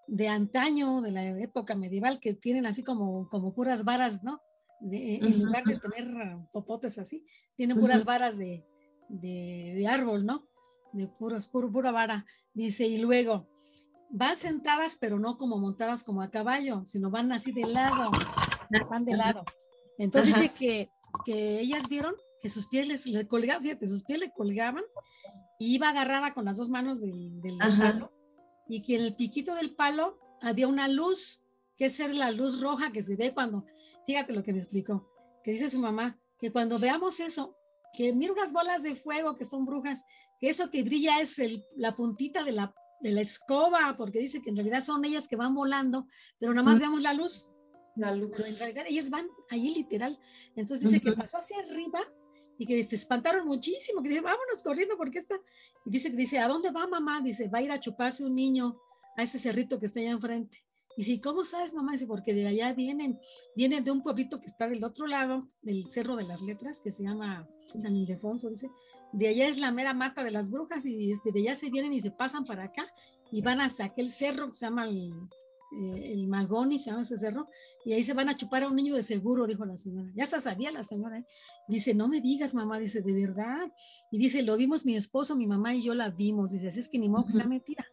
de antaño, de la época medieval, que tienen así como, como puras varas, ¿no? en lugar de tener popotes así, tienen puras varas de, de, árbol, ¿no? De puros, puro, pura vara. Dice, y luego, van sentadas, pero no como montadas como a caballo, sino van así de lado, van de lado. Entonces dice que, que ellas vieron que sus pies les, le colgaban, fíjate, sus pies le colgaban y iba agarrada con las dos manos del, del palo y que en el piquito del palo había una luz, que es la luz roja que se ve cuando, fíjate lo que me explicó, que dice su mamá, que cuando veamos eso, que mira unas bolas de fuego que son brujas, que eso que brilla es el, la puntita de la, de la escoba, porque dice que en realidad son ellas que van volando, pero nada más vemos la luz. La luz. Pero en realidad ellas van allí literal. Entonces dice que pasó hacia arriba y que se espantaron muchísimo, que dice, vámonos corriendo porque está. Y dice que dice, ¿a dónde va mamá? Dice, va a ir a chuparse un niño a ese cerrito que está allá enfrente. Y dice, ¿cómo sabes, mamá? Dice, porque de allá vienen, vienen de un pueblito que está del otro lado del Cerro de las Letras, que se llama San Ildefonso, dice, de allá es la mera mata de las brujas y este, de allá se vienen y se pasan para acá y van hasta aquel cerro que se llama el, eh, el Magoni, se llama ese cerro, y ahí se van a chupar a un niño de seguro, dijo la señora. Ya hasta sabía la señora. ¿eh? Dice, no me digas, mamá, dice, de verdad. Y dice, lo vimos mi esposo, mi mamá y yo la vimos. Dice, así es que ni modo que sea mentira.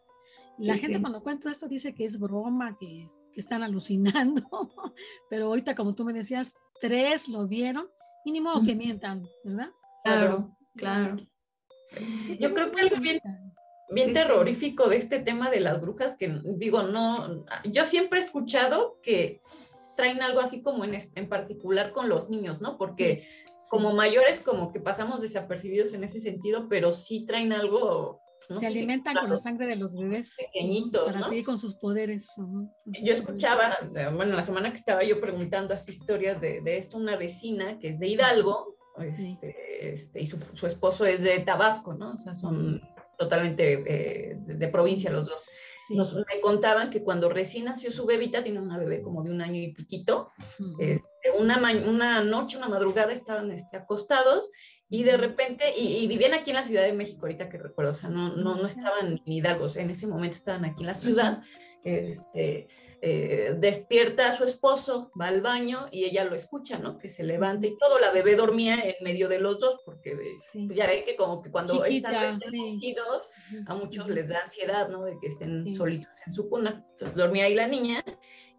Y la gente cuando cuento esto dice que es broma, que, que están alucinando, pero ahorita como tú me decías, tres lo vieron y ni modo que mientan, ¿verdad? Claro, claro. Yo creo que algo bien, bien terrorífico de este tema de las brujas, que digo, no, yo siempre he escuchado que traen algo así como en, en particular con los niños, ¿no? Porque como mayores como que pasamos desapercibidos en ese sentido, pero sí traen algo... se alimentan con la sangre de los bebés. Pequeñitos. Para seguir con sus poderes. Yo escuchaba, bueno, la semana que estaba yo preguntando así historias de, de esto, una vecina que es de Hidalgo, este, este, y su, su, esposo es de Tabasco, ¿no? O sea, son totalmente eh, de, de, provincia los dos. Sí. Nos, me contaban que cuando recién nació su bebita, tiene una bebé como de un año y piquito, uh -huh. eh, una, una noche, una madrugada estaban este, acostados y de repente, y, y, vivían aquí en la Ciudad de México, ahorita que recuerdo, o sea, no, no, no estaban en Hidalgo, en ese momento estaban aquí en la ciudad, este, eh, despierta a su esposo, va al baño y ella lo escucha, ¿no? Que se levanta y todo, la bebé dormía en medio de los dos, porque sí. ya ven que como que cuando Chiquita, están sí. a muchos les da ansiedad, ¿no? De que estén sí. solitos en su cuna. Entonces dormía ahí la niña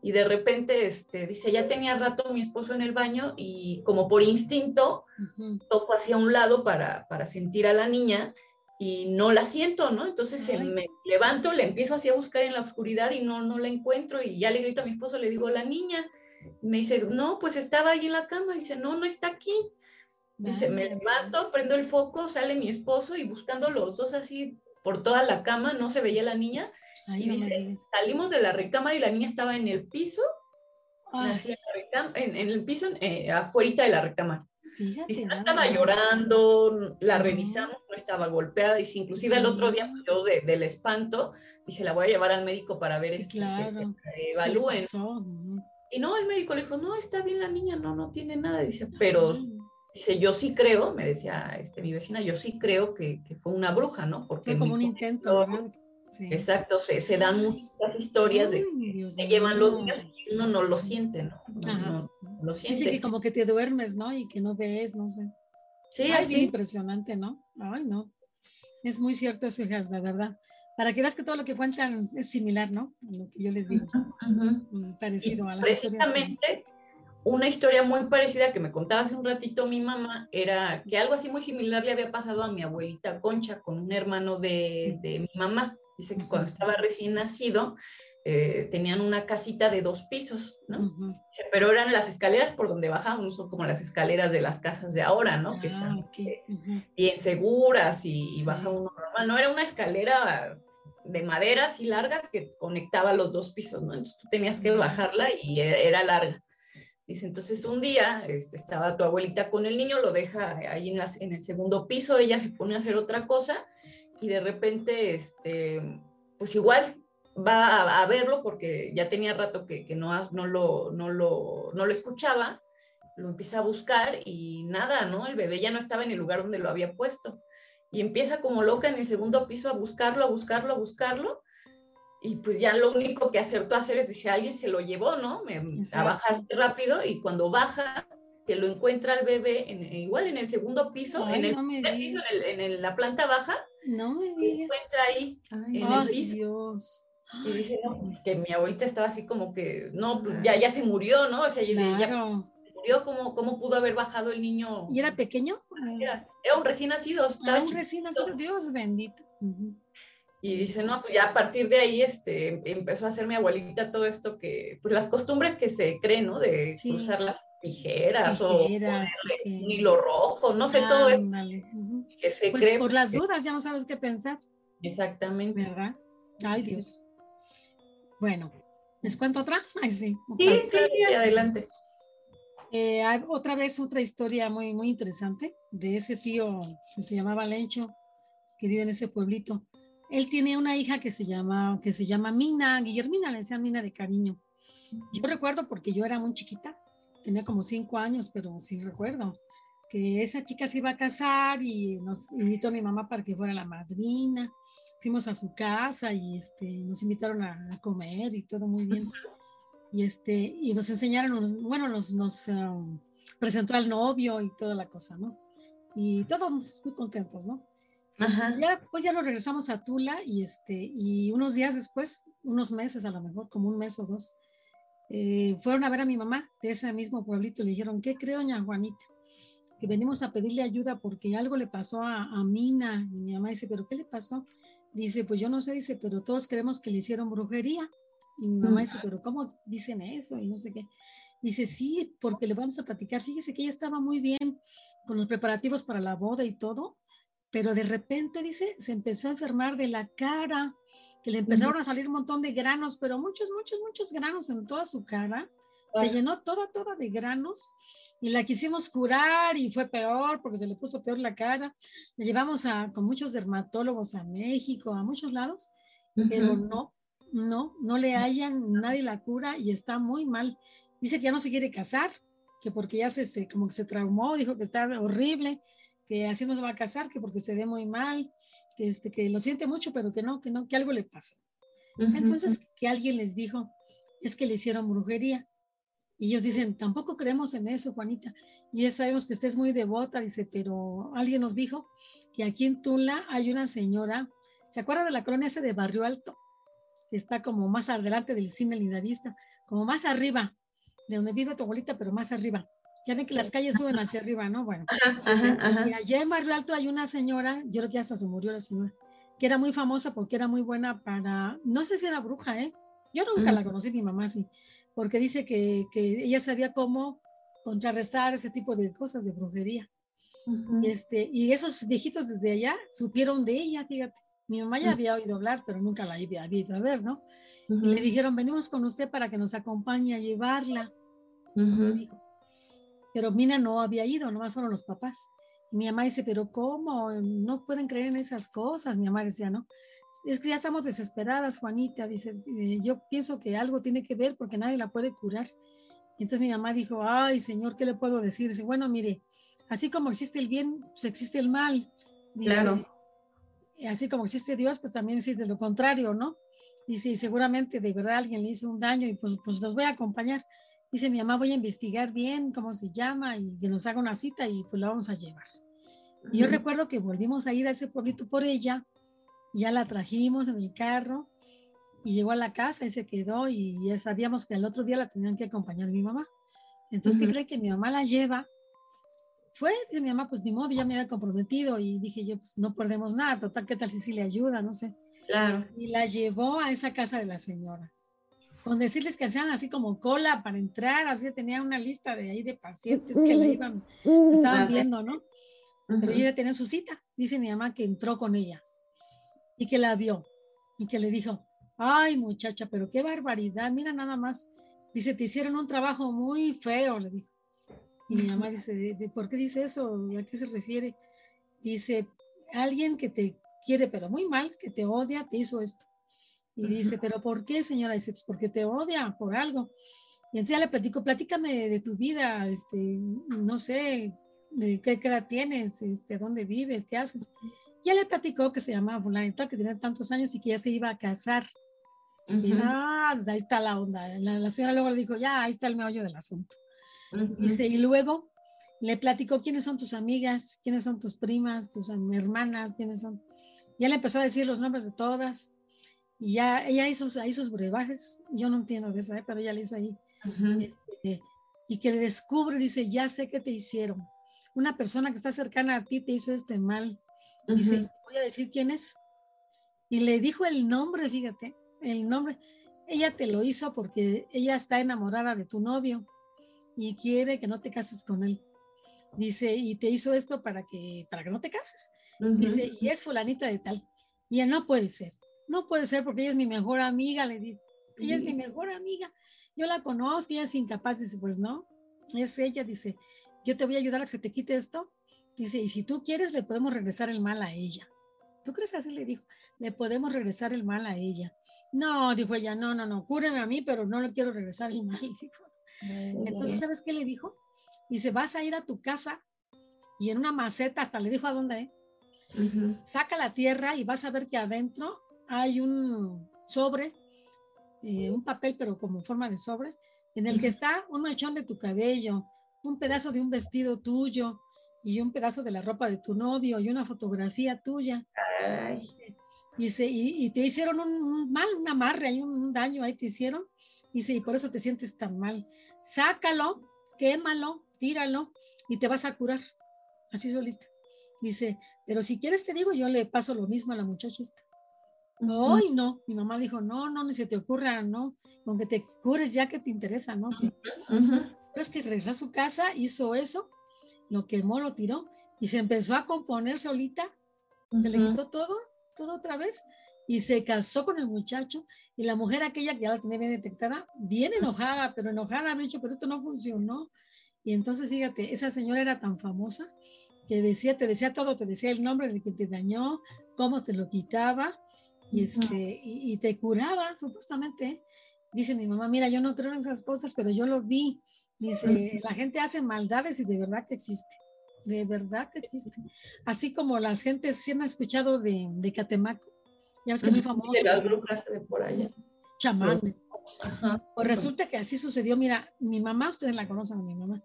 y de repente este, dice, ya tenía rato mi esposo en el baño y como por instinto uh -huh. toco hacia un lado para, para sentir a la niña y no la siento, ¿no? Entonces Ay. me levanto, le empiezo así a buscar en la oscuridad y no, no la encuentro y ya le grito a mi esposo, le digo, la niña, me dice, no, pues estaba ahí en la cama, dice, no, no está aquí. Dice, Ay, me levanto, prendo el foco, sale mi esposo y buscando los dos así por toda la cama, no se veía la niña. Ay, y dice, salimos de la recámara y la niña estaba en el piso, en, en, el piso, eh, afuera de la recámara. Fíjate, y estaba no. llorando, la revisamos, no estaba golpeada, y si inclusive el otro día pues, yo de, del espanto dije, la voy a llevar al médico para ver, sí, este, claro. que evalúen. Y no, el médico le dijo, no, está bien la niña, no, no tiene nada, dice, pero dice, yo sí creo, me decía este, mi vecina, yo sí creo que, que fue una bruja, ¿no? Porque fue como un intento, ¿no? Sí. Exacto, se, se, dan muchas historias de que se llevan los días y uno no lo siente, no, no lo siente. Dice que como que te duermes, ¿no? Y que no ves, no sé. Sí, Ay, así. bien impresionante, ¿no? Ay, no. Es muy cierto eso, hijas, la verdad. Para que veas que todo lo que cuentan es similar, ¿no? A lo que yo les digo. Uh -huh. Parecido y a las precisamente, historias. Una historia muy parecida que me contaba hace un ratito mi mamá era que algo así muy similar le había pasado a mi abuelita Concha con un hermano de, de mi mamá. Dice que cuando estaba recién nacido, eh, tenían una casita de dos pisos, ¿no? Uh -huh. Pero eran las escaleras por donde bajaban, no son como las escaleras de las casas de ahora, ¿no? Ah, que están okay. uh -huh. bien seguras y, y sí. baja uno normal. No era una escalera de madera así larga que conectaba los dos pisos, ¿no? Entonces tú tenías que bajarla y era, era larga. Dice, entonces un día este, estaba tu abuelita con el niño, lo deja ahí en, las, en el segundo piso, ella se pone a hacer otra cosa y de repente, este, pues igual va a, a verlo porque ya tenía rato que, que no, no, lo, no, lo, no lo escuchaba, lo empieza a buscar y nada, ¿no? El bebé ya no estaba en el lugar donde lo había puesto. Y empieza como loca en el segundo piso a buscarlo, a buscarlo, a buscarlo. Y pues ya lo único que acertó a hacer es, dije, alguien se lo llevó, ¿no? Me, a bajar rápido y cuando baja, que lo encuentra el bebé en, igual en el segundo piso, en, el, en, la planta baja. No me digas. encuentra ahí en el piso. Dios. Y dice, no, pues, que mi abuelita estaba así como que, no, pues ya, ya se murió, ¿no? O sea, ya murió, ¿cómo, ¿cómo pudo haber bajado el niño? ¿Y era pequeño? Era, un recién nacido. Ah, un recién nacido, Dios bendito. Y dice, no, pues ya a partir de ahí este, empezó a hacer mi abuelita todo esto que, pues las costumbres que se creen, ¿no? De cruzar las tijeras, o un hilo rojo, no sé, todo eso. Que se pues cree. Por las dudas ya no sabes qué pensar. Exactamente. ¿Verdad? Ay, Dios. Bueno, ¿les cuento otra? Ay, sí. Sí, sí, adelante. Eh, hay otra vez otra historia muy, muy interesante de ese tío que se llamaba Lencho, que vive en ese pueblito. Él tiene una hija que se llama, que se llama Mina, Guillermina, le decían Mina de cariño. Yo recuerdo porque yo era muy chiquita, tenía como cinco años, pero sí recuerdo que esa chica se iba a casar y nos invitó a mi mamá para que fuera la madrina. Fuimos a su casa y este, nos invitaron a, comer y todo muy bien. Y, este, y nos enseñaron, bueno, nos, nos um, presentó al novio y toda la cosa, ¿no? Y todos muy contentos, ¿no? Ya, pues ya nos regresamos a Tula y, este, y unos días después, unos meses a lo mejor, como un mes o dos, eh, fueron a ver a mi mamá de ese mismo pueblito y le dijeron, ¿qué creo, doña Juanita? Que venimos a pedirle ayuda porque algo le pasó a, a Mina. Y mi mamá dice, ¿pero qué le pasó? Dice, pues yo no sé, dice, pero todos creemos que le hicieron brujería. Y mi mamá dice, ¿pero cómo dicen eso? Y no sé qué. Dice, sí, porque le vamos a platicar. Fíjese que ella estaba muy bien con los preparativos para la boda y todo, pero de repente, dice, se empezó a enfermar de la cara, que le empezaron a salir un montón de granos, pero muchos, muchos, muchos granos en toda su cara. Se llenó toda, toda de granos y la quisimos curar y fue peor porque se le puso peor la cara. La llevamos a, con muchos dermatólogos a México, a muchos lados, pero no, no, no le hallan, nadie la cura y está muy mal. Dice que ya no se quiere casar, que porque ya se, se como que se traumó, dijo que está horrible, que así no se va a casar, que porque se ve muy mal, que, este, que lo siente mucho, pero que no, que no, que algo le pasó. Entonces, que alguien les dijo, es que le hicieron brujería. Y ellos dicen, tampoco creemos en eso, Juanita. Y ya sabemos que usted es muy devota, dice, pero alguien nos dijo que aquí en Tula hay una señora, ¿se acuerda de la colonia de Barrio Alto? Que está como más adelante del cine Lindavista, como más arriba, de donde vive tu abuelita, pero más arriba. Ya ven que las calles suben hacia arriba, ¿no? Bueno, y allá en Barrio Alto hay una señora, yo creo que hasta se murió la señora, que era muy famosa porque era muy buena para, no sé si era bruja, ¿eh? Yo nunca la conocí, mi mamá sí, porque dice que, que, ella sabía cómo contrarrestar ese tipo de cosas de brujería. y, este, y esos viejitos desde allá supieron de ella, fíjate. Mi mamá ya había oído hablar, pero nunca la había ido a ver, ¿no? Y le dijeron, venimos con usted para que nos acompañe a llevarla. Dijo, pero Mina no había ido, nomás fueron los papás. mi mamá dice, pero ¿cómo? No pueden creer en esas cosas. Mi mamá decía, no, es que ya estamos desesperadas, Juanita. Dice, eh, yo pienso que algo tiene que ver porque nadie la puede curar. Entonces mi mamá dijo, ay, señor, ¿qué le puedo decir? Dice, bueno, mire, así como existe el bien, pues existe el mal. Dice, claro. Así como existe Dios, pues también existe lo contrario, ¿no? Dice, y seguramente de verdad alguien le hizo un daño y pues, pues los voy a acompañar. Dice mi mamá, voy a investigar bien cómo se llama y que nos haga una cita y pues la vamos a llevar. Y yo recuerdo que volvimos a ir a ese pueblito por ella, ya la trajimos en el carro y llegó a la casa y se quedó y ya sabíamos que el otro día la tenían que acompañar mi mamá. Entonces, ¿qué cree que mi mamá la lleva? Fue, dice mi mamá, pues ni modo, ya me había comprometido y dije yo, pues no perdemos nada, total, ¿qué tal si sí le ayuda? No sé. Claro. Y la llevó a esa casa de la señora con decirles que hacían así como cola para entrar, así tenía una lista de ahí de pacientes que la iban, estaban viendo, ¿no? Pero ella tenía su cita, dice mi mamá que entró con ella y que la vio y que le dijo, ay muchacha, pero qué barbaridad, mira nada más, dice, te hicieron un trabajo muy feo, le dijo. Y mi mamá dice, ¿de, por qué dice eso? ¿A qué se refiere? Dice, alguien que te quiere, pero muy mal, que te odia, te hizo esto. Y dice, ¿pero por qué, señora? Dice, pues porque te odia por algo. Y entonces ya le platico, platícame de tu vida, este, no sé, de qué edad tienes, este, dónde vives, qué haces. Ya le platicó que se llamaba fulanita, que tenía tantos años y que ya se iba a casar. y, ah, ahí está la onda. La, señora luego le dijo, ya, ahí está el meollo del asunto. Dice, y luego le platicó quiénes son tus amigas, quiénes son tus primas, tus hermanas, quiénes son. Ya le empezó a decir los nombres de todas. Y ya ella hizo ahí sus brebajes. Yo no entiendo de eso, ¿eh? pero ella le hizo ahí. Este, y que le descubre, dice, ya sé qué te hicieron. Una persona que está cercana a ti te hizo este mal. Dice, voy a decir quién es. Y le dijo el nombre, fíjate, el nombre. Ella te lo hizo porque ella está enamorada de tu novio y quiere que no te cases con él. Dice, y te hizo esto para que, para que no te cases. Dice, y es fulanita de tal. Y él no puede ser. No puede ser porque ella es mi mejor amiga, le dice. Ella es mi mejor amiga. Yo la conozco, ella es incapaz. Dice, pues no, es ella. Dice, yo te voy a ayudar a que se te quite esto. Dice, y si tú quieres, le podemos regresar el mal a ella. ¿Tú crees así? Le dijo, le podemos regresar el mal a ella. No, dijo ella, no, no, no, cúreme a mí, pero no le quiero regresar el mal. Entonces, ¿sabes qué le dijo? Dice, vas a ir a tu casa y en una maceta, hasta le dijo a dónde, ¿eh? saca la tierra y vas a ver que adentro hay un sobre, eh, un papel, pero como forma de sobre, en el que está un mechón de tu cabello, un pedazo de un vestido tuyo y un pedazo de la ropa de tu novio y una fotografía tuya. Y, y, te hicieron un, mal, un amarre, hay un, daño ahí te hicieron. Dice, y por eso te sientes tan mal. Sácalo, quémalo, tíralo y te vas a curar, así solita. Dice, pero si quieres te digo, yo le paso lo mismo a la muchacha esta. No, no, mi mamá dijo, no, no, ni se te ocurra, no, aunque te cures ya que te interesa, ¿no? Es que regresó a su casa, hizo eso, lo quemó, lo tiró y se empezó a componer solita, se le quitó todo, todo otra vez y se casó con el muchacho y la mujer aquella que ya la tenía bien detectada, bien enojada, pero enojada, me dicho, pero esto no funcionó. Y entonces, fíjate, esa señora era tan famosa que decía, te decía todo, te decía el nombre de quien te dañó, cómo se lo quitaba y, este, y, te curaba, supuestamente. Dice mi mamá, mira, yo no creo en esas cosas, pero yo lo vi. Dice, la gente hace maldades y de verdad que existe. De verdad que existe. Así como las gentes si han escuchado de, de Catemaco, ya es que muy famoso. De las brujas de por allá. Chamanes. Pues resulta que así sucedió. Mira, mi mamá, ustedes la conocen, mi mamá,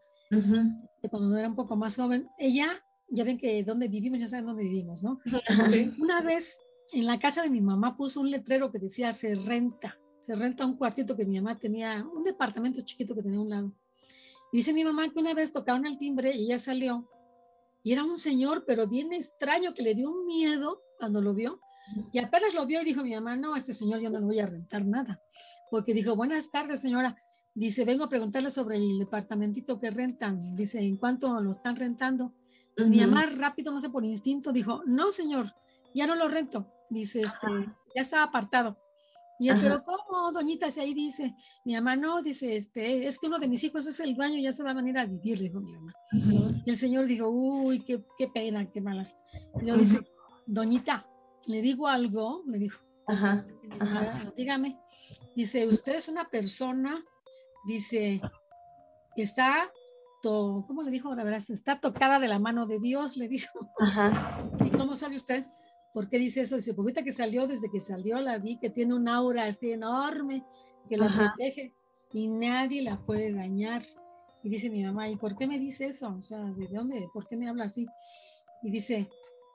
cuando era un poco más joven, ella, ya ven que donde vivimos, ya saben dónde vivimos, ¿no? Una vez en la casa de mi mamá puso un letrero que decía se renta, se renta un cuartito que mi mamá tenía, un departamento chiquito que tenía a un lado. Dice mi mamá que una vez tocaron el timbre y ella salió y era un señor, pero bien extraño, que le dio un miedo cuando lo vio. Y apenas lo vio y dijo mi mamá, no, este señor yo no le voy a rentar nada. Porque dijo, buenas tardes, señora. Dice, vengo a preguntarle sobre el departamentito que rentan. Dice, ¿en cuánto lo están rentando? Mi mamá rápido, no sé, por instinto, dijo, no, señor, ya no lo rento. Dice, este, ya estaba apartado. Y él, pero ¿cómo, doñita? Si ahí dice, mi mamá no, dice, este, es que uno de mis hijos es el dueño, ya se va a venir a vivir, dijo mi mamá. Y el señor dijo, uy, qué, qué pena, qué mala. Y yo dice, doñita, le digo algo, le dijo, ajá, dígame, dice, usted es una persona, dice, está, to, ¿cómo le dijo? La verdad, está tocada de la mano de Dios, le dijo. Ajá. ¿Y cómo sabe usted? ¿Por qué dice eso? Dice, porque que salió, desde que salió la vi que tiene un aura así enorme que la protege y nadie la puede dañar. Y dice mi mamá, ¿y por qué me dice eso? O sea, ¿de dónde? ¿Por qué me habla así? Y dice,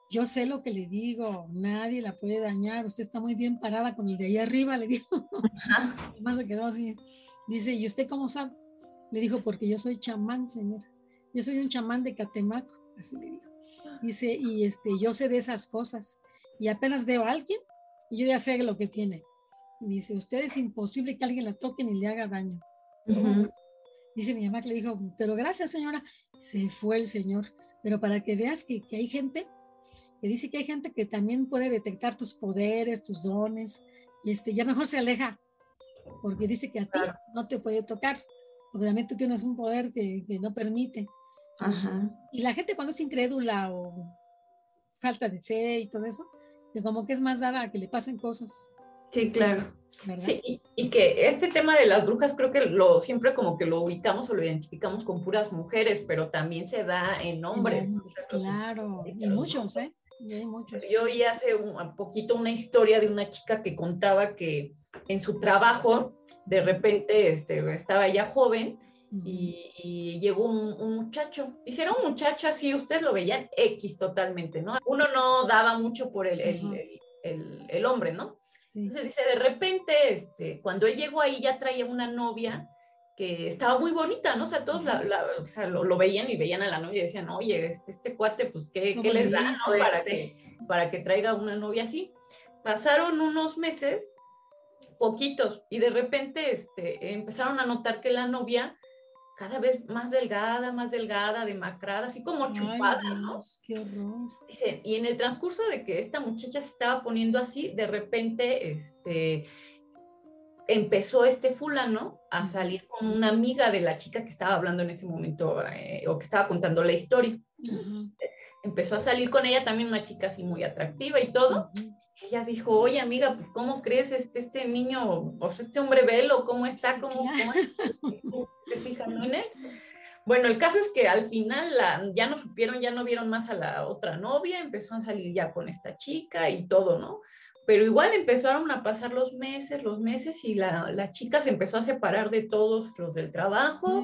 yo sé lo que le digo, nadie la puede dañar, usted está muy bien parada con el de ahí arriba, le digo. Además se quedó así. Dice, ¿y usted cómo sabe? Le dijo, porque yo soy chamán, señora. Yo soy un chamán de Catemaco, así le dijo. Dice, y este, yo sé de esas cosas y apenas veo a alguien y yo ya sé lo que tiene. Dice, usted es imposible que alguien la toque ni le haga daño. Dice mi mamá que le dijo, pero gracias señora. Se fue el señor. Pero para que veas que, que hay gente, que dice que hay gente que también puede detectar tus poderes, tus dones, y este, ya mejor se aleja, porque dice que a ti no te puede tocar. Obviamente tú tienes un poder que, que no permite. Y la gente cuando es incrédula o falta de fe y todo eso, que como que es más dada a que le pasen cosas. Sí, claro. Sí, y, que este tema de las brujas creo que lo siempre como que lo ubicamos o lo identificamos con puras mujeres, pero también se da en hombres. claro, y muchos, ¿eh? Y hay muchos. Yo oí hace un poquito una historia de una chica que contaba que en su trabajo, de repente este, estaba ya joven y, llegó un, muchacho. Y si era un muchacho así, ustedes lo veían X totalmente, ¿no? Uno no daba mucho por el, el, el, hombre, ¿no? Entonces dice, de repente, este, cuando él llegó ahí ya traía una novia que estaba muy bonita, ¿no? O sea, todos la, o sea, lo, veían y veían a la novia y decían, oye, este, este cuate, pues, ¿qué, ¿qué les da para, que, para que traiga una novia así? Pasaron unos meses, poquitos, y de repente este, empezaron a notar que la novia cada vez más delgada, más delgada, demacrada, así como chupada, ¿no? Qué horror. y en el transcurso de que esta muchacha se estaba poniendo así, de repente, este, empezó este fulano a salir con una amiga de la chica que estaba hablando en ese momento eh, o que estaba contando la historia. Empezó a salir con ella también una chica así muy atractiva y todo ella dijo, oye amiga, pues ¿cómo crees este, este niño, o sea, este hombre velo, cómo está, cómo, ¿cómo estás fijando en él? Bueno, el caso es que al final la, ya no supieron, ya no vieron más a la otra novia, empezó a salir ya con esta chica y todo, ¿no? Pero igual empezaron a pasar los meses, los meses y la, la chica se empezó a separar de todos los del trabajo.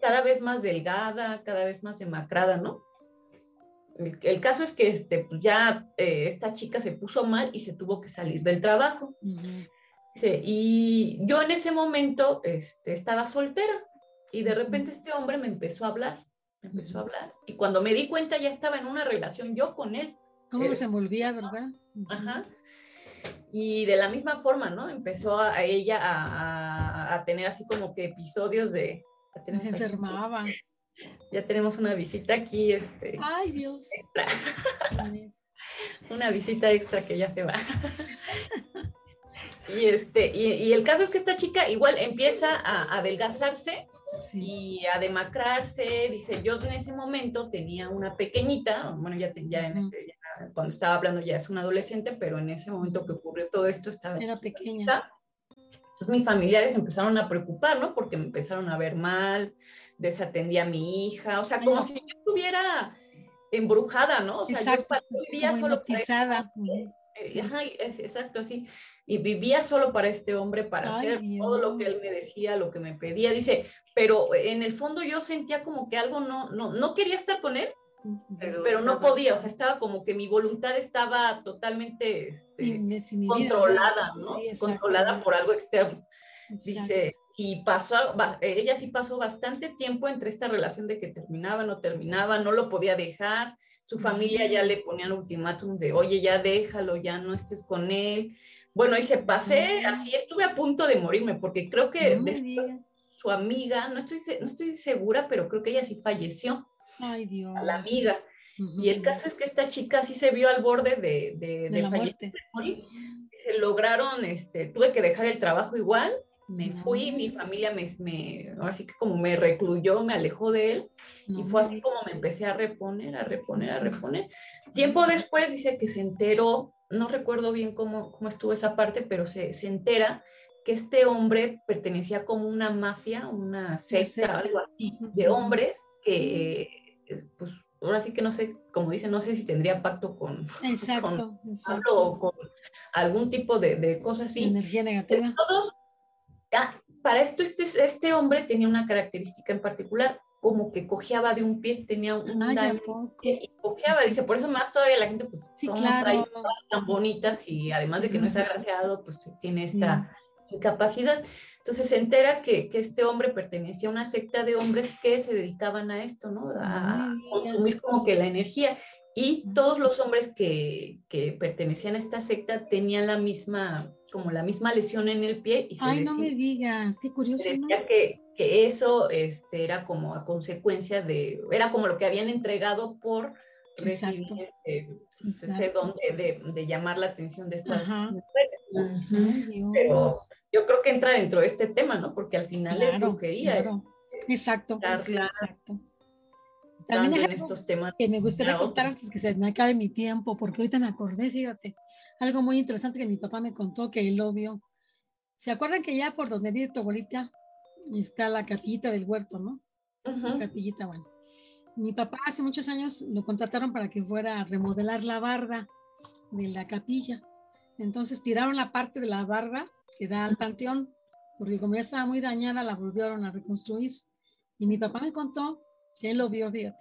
cada vez más delgada, cada vez más demacrada, ¿no? El, caso es que este, pues ya eh, esta chica se puso mal y se tuvo que salir del trabajo. y yo en ese momento este, estaba soltera y de repente este hombre me empezó a hablar, me empezó a hablar. Y cuando me di cuenta ya estaba en una relación yo con él. ¿Cómo se envolvía, verdad? Ajá. Y de la misma forma, ¿no? Empezó a, ella a, a, tener así como que episodios de... Se enfermaba. Ya tenemos una visita aquí, este. Ay, Dios. una visita extra que ya se va. y este, y, el caso es que esta chica igual empieza a, adelgazarse y a demacrarse. Dice, yo en ese momento tenía una pequeñita, bueno, ya, tenía en ese, cuando estaba hablando ya es una adolescente, pero en ese momento que ocurrió todo esto estaba Era pequeña. Entonces mis familiares empezaron a preocupar, ¿no? Porque me empezaron a ver mal, desatendía a mi hija, o sea, como si yo estuviera embrujada, ¿no? O sea, exacto, yo vivía solo para este exacto, así. Y vivía solo para este hombre, para hacer todo lo que él me decía, lo que me pedía. Dice, pero en el fondo yo sentía como que algo no, no, no quería estar con él, pero, no podía, o sea, estaba como que mi voluntad estaba totalmente este, controlada, ¿no? controlada por algo externo. Dice, y pasó, ella sí pasó bastante tiempo entre esta relación de que terminaba, no terminaba, no lo podía dejar, su familia ya le ponían ultimátum de, oye, ya déjalo, ya no estés con él. Bueno, y se pasé, así estuve a punto de morirme, porque creo que su amiga, no estoy, no estoy segura, pero creo que ella sí falleció. Ay, Dios. A la amiga. Y el caso es que esta chica sí se vio al borde de, de, de, la muerte. Se lograron, este, tuve que dejar el trabajo igual, me fui, mi familia me, me, ahora sí que como me recluyó, me alejó de él, y fue así como me empecé a reponer, a reponer, a reponer. Tiempo después dice que se enteró, no recuerdo bien cómo, cómo estuvo esa parte, pero se, se entera que este hombre pertenecía como una mafia, una secta, algo así, de hombres que pues ahora sí que no sé, como dice, no sé si tendría pacto con, exacto, o con algún tipo de, de cosa así. Energía negativa. Todos, ah, para esto, este, este hombre tenía una característica en particular, como que cojeaba de un pie, tenía un Ay, y cojeaba, dice, por eso más todavía la gente, pues, sí, claro. tan bonitas y además de que no es agraciado, pues tiene esta incapacidad. Entonces se entera que, que, este hombre pertenecía a una secta de hombres que se dedicaban a esto, ¿no? A consumir como que la energía. Y todos los hombres que, que, pertenecían a esta secta tenían la misma, como la misma lesión en el pie. Y Ay, no me digas, qué curioso. Decía que, que, eso este, era como a consecuencia de, era como lo que habían entregado por recibir eh, pues, ese don de, de, llamar la atención de estas mujeres. Pero yo creo que entra dentro de este tema, ¿no? Porque al final es brujería. Exacto, exacto. También en estos temas. Que me gustaría contar antes que se me acabe mi tiempo, porque ahorita me acordé, fíjate, algo muy interesante que mi papá me contó que él lo vio. ¿Se acuerdan que ya por donde vive tu abuelita está la capillita del huerto, no? La capillita, bueno. Mi papá hace muchos años lo contrataron para que fuera a remodelar la barda de la capilla. Entonces tiraron la parte de la barda que da al panteón, porque como ya estaba muy dañada, la volvieron a reconstruir. Y mi papá me contó que él lo vio, fíjate.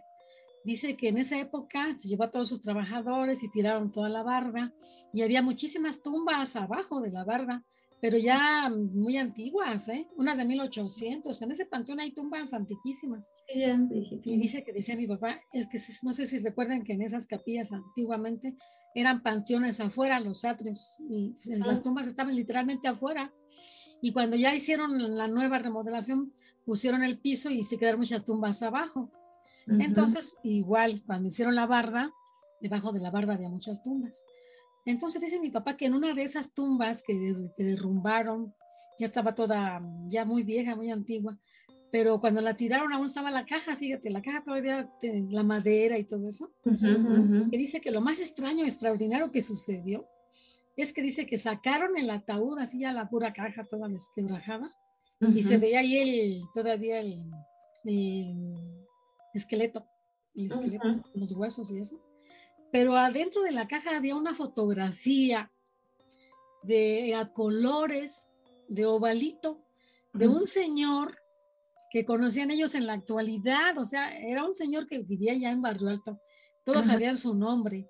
Dice que en esa época se llevó a todos sus trabajadores y tiraron toda la barda y había muchísimas tumbas abajo de la barda pero ya muy antiguas, ¿eh? unas de 1800. En ese panteón hay tumbas antiquísimas. y dice que decía mi papá, es que no sé si recuerdan que en esas capillas antiguamente eran panteones afuera, los atrios, y las tumbas estaban literalmente afuera. Y cuando ya hicieron la nueva remodelación, pusieron el piso y se quedaron muchas tumbas abajo. Entonces, igual, cuando hicieron la barda, debajo de la barda había muchas tumbas. Entonces dice mi papá que en una de esas tumbas que, derrumbaron, ya estaba toda, ya muy vieja, muy antigua, pero cuando la tiraron aún estaba la caja, fíjate, la caja todavía, la madera y todo eso. Que dice que lo más extraño, extraordinario que sucedió es que dice que sacaron el ataúd, así ya la pura caja toda desquebrajada, y se veía ahí el, todavía el, esqueleto, el esqueleto, los huesos y eso pero adentro de la caja había una fotografía de a colores, de ovalito, de un señor que conocían ellos en la actualidad, o sea, era un señor que vivía ya en Barrio Alto, todos sabían su nombre,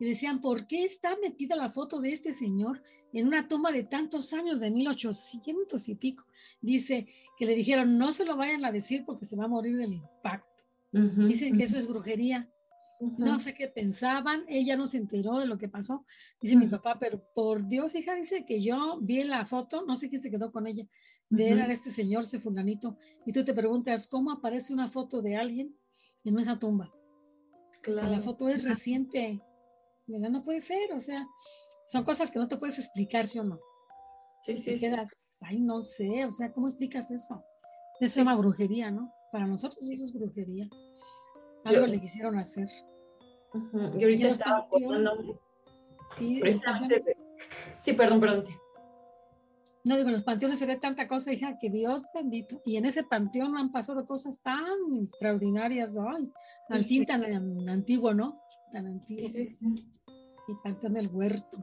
y decían, ¿por qué está metida la foto de este señor en una tumba de tantos años, de 1800 y pico? Dice que le dijeron, no se lo vayan a decir porque se va a morir del impacto. Dicen que eso es brujería. No sé qué pensaban, ella no se enteró de lo que pasó, dice mi papá, pero por Dios, hija, dice que yo vi la foto, no sé qué se quedó con ella, de era este señor, ese fulanito, y tú te preguntas, ¿cómo aparece una foto de alguien en esa tumba? Claro. O sea, la foto es reciente, ¿verdad? No puede ser, o sea, son cosas que no te puedes explicar, ¿sí o no? Sí, sí, sí. quedas, ay, no sé, o sea, ¿cómo explicas eso? Eso se llama brujería, ¿no? Para nosotros eso es brujería. Algo le quisieron hacer. Y ahorita estaba Sí, sí, perdón, perdón. No digo, en los panteones se ve tanta cosa, hija, que Dios bendito. Y en ese panteón han pasado cosas tan extraordinarias hoy. Al fin tan antiguo, ¿no? Tan antiguo. Sí, Y panteón del huerto.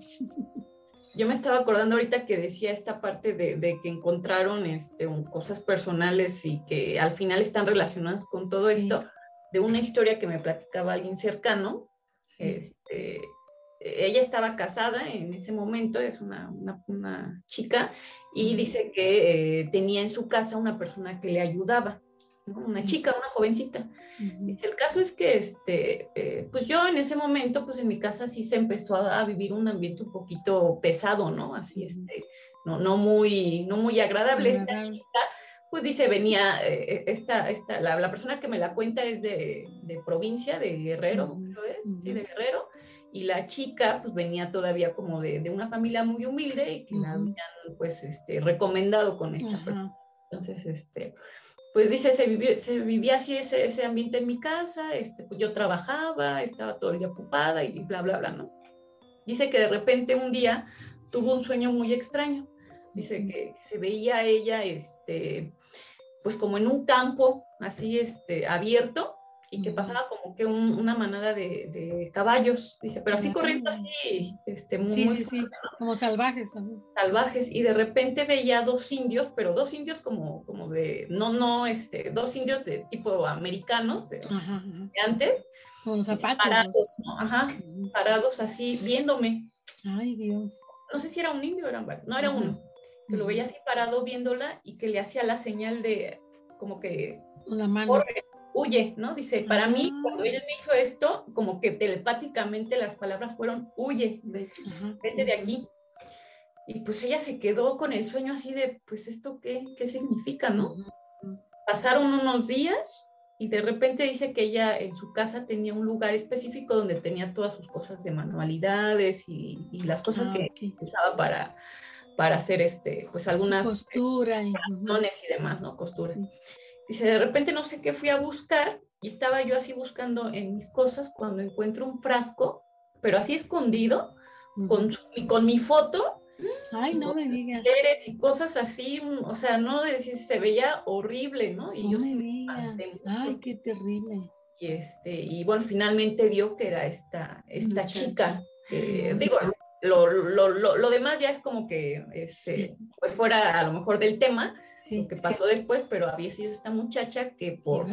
Yo me estaba acordando ahorita que decía esta parte de, que encontraron este, cosas personales y que al final están relacionadas con todo esto de una historia que me platicaba alguien cercano. Este, ella estaba casada en ese momento, es una, una, chica, y dice que eh, tenía en su casa una persona que le ayudaba, una chica, una jovencita. el caso es que, este, eh, pues yo en ese momento, pues en mi casa sí se empezó a, vivir un ambiente un poquito pesado, ¿no? Así, este, no, no, muy, no muy agradable. Esta chica pues dice, venía, eh, eh, esta, esta, la, persona que me la cuenta es de, provincia, de Guerrero, sí, de Guerrero, y la chica pues venía todavía como de, una familia muy humilde y que la habían pues este, recomendado con esta persona. Entonces, este, pues dice, se, se vivía así ese, ese, ambiente en mi casa, este, pues yo trabajaba, estaba todo el día ocupada y bla, bla, bla, ¿no? Dice que de repente un día tuvo un sueño muy extraño. Dice que, se veía ella, este, pues como en un campo así, este, abierto y que pasaba como que una manada de, caballos, dice, pero así corriendo así, este, muy, sí, sí, sí, como salvajes. Salvajes, y de repente veía dos indios, pero dos indios como, como de, no, no, este, dos indios de tipo americanos, de, antes. Con los apachos. Parados, ajá, parados así, viéndome. Ay, Dios. No sé si era un indio o era no era uno que lo veía así parado viéndola y que le hacía la señal de como que la mano. huye, ¿no? Dice, para mí, ah. cuando él me hizo esto, como que telepáticamente las palabras fueron, huye, vete de aquí. Y pues ella se quedó con el sueño así de, pues esto qué, qué significa, ¿no? Pasaron unos días y de repente dice que ella en su casa tenía un lugar específico donde tenía todas sus cosas de manualidades y, las cosas ah, que usaba para para hacer este, pues algunas costura y, y demás, ¿no? Costura. Dice, de repente no sé qué fui a buscar y estaba yo así buscando en mis cosas cuando encuentro un frasco, pero así escondido, con, con mi foto. Ay, no me digas. Y cosas así, o sea, no decir, se veía horrible, ¿no? Y yo me digas. Ay, qué terrible. Y este, y bueno, finalmente dio que era esta, esta chica, que digo, lo, lo, lo, demás ya es como que este, pues fuera a lo mejor del tema, lo que pasó después, pero había sido esta muchacha que por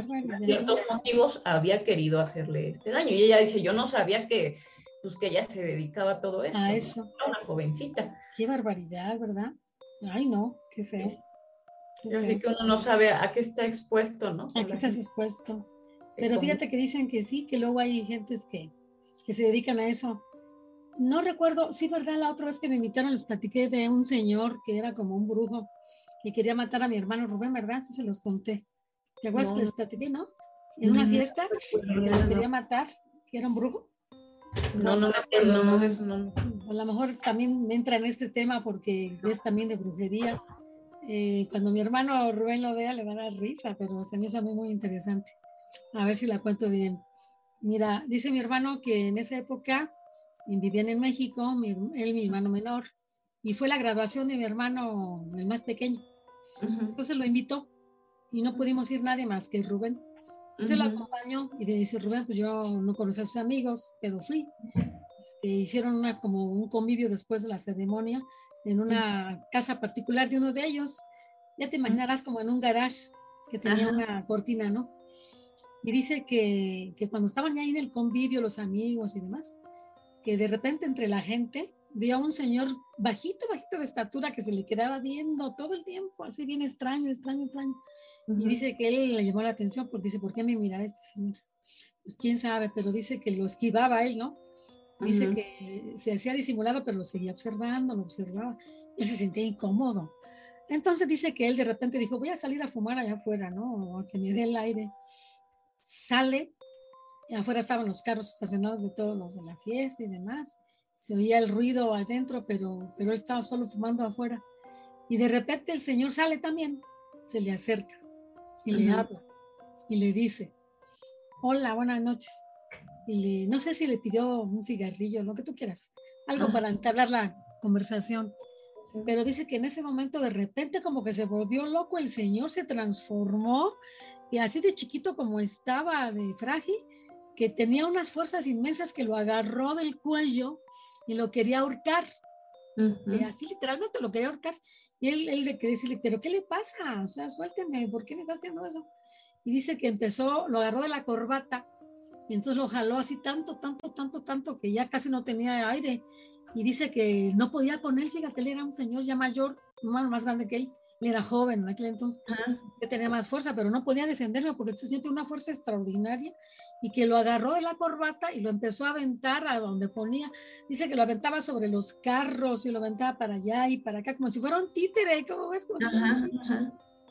ciertos motivos había querido hacerle este daño. Y ella dice, yo no sabía que, pues, que ella se dedicaba a todo esto. A eso. una jovencita. Qué barbaridad, ¿verdad? Ay, no, qué feo. Yo sé que uno no sabe a qué está expuesto, ¿no? A qué estás expuesto. Pero fíjate que dicen que sí, que luego hay gentes que, que se dedican a eso. No recuerdo, sí, ¿verdad? La otra vez que me invitaron les platiqué de un señor que era como un brujo que quería matar a mi hermano Rubén, ¿verdad? Sí se los conté. ¿Te acuerdas que les platiqué, no? En una fiesta, que lo quería matar, que era un brujo. No, no me acuerdo, no, eso no. A lo mejor también entra en este tema porque es también de brujería. Eh, cuando mi hermano Rubén lo vea le va a dar risa, pero se me hizo mí muy interesante. A ver si la cuento bien. Mira, dice mi hermano que en esa época vivían en México, él mi hermano menor, y fue la graduación de mi hermano, el más pequeño. Entonces lo invitó y no pudimos ir nadie más que Rubén. Entonces lo acompañó y le dice Rubén, pues yo no conocía a sus amigos, pero fui. Este, hicieron una, como un convivio después de la ceremonia en una casa particular de uno de ellos. Ya te imaginarás como en un garage que tenía una cortina, ¿no? Y dice que, que cuando estaban ya ahí en el convivio, los amigos y demás, que de repente entre la gente vio a un señor bajito, bajito de estatura que se le quedaba viendo todo el tiempo, así bien extraño, extraño, extraño. Y dice que él le llamó la atención porque dice, ¿por qué me mira este señor? Pues quién sabe, pero dice que lo esquivaba él, ¿no? Dice que se hacía disimulado, pero lo seguía observando, lo observaba. Él se sentía incómodo. Entonces dice que él de repente dijo, voy a salir a fumar allá afuera, ¿no? O a que me dé el aire. Sale, afuera estaban los carros estacionados de todos los de la fiesta y demás se oía el ruido adentro, pero, pero él estaba solo fumando afuera. Y de repente el Señor sale también, se le acerca y le habla y le dice, hola, buenas noches. Y no sé si le pidió un cigarrillo, lo que tú quieras, algo para entablar la conversación. Pero dice que en ese momento de repente como que se volvió loco, el Señor se transformó y así de chiquito como estaba, de frágil, que tenía unas fuerzas inmensas que lo agarró del cuello y lo quería ahorcar. Y así literalmente lo quería ahorcar. Y él, él le quería decirle, pero ¿qué le pasa? O sea, suélteme, ¿por qué me está haciendo eso? Y dice que empezó, lo agarró de la corbata y entonces lo jaló así tanto, tanto, tanto, tanto que ya casi no tenía aire. Y dice que no podía con él, fíjate, él era un señor ya mayor, más grande que él era joven en aquel entonces, que tenía más fuerza, pero no podía defenderme porque se siente una fuerza extraordinaria y que lo agarró de la corbata y lo empezó a aventar a donde ponía. Dice que lo aventaba sobre los carros y lo aventaba para allá y para acá, como si fuera un títere, ¿cómo ves?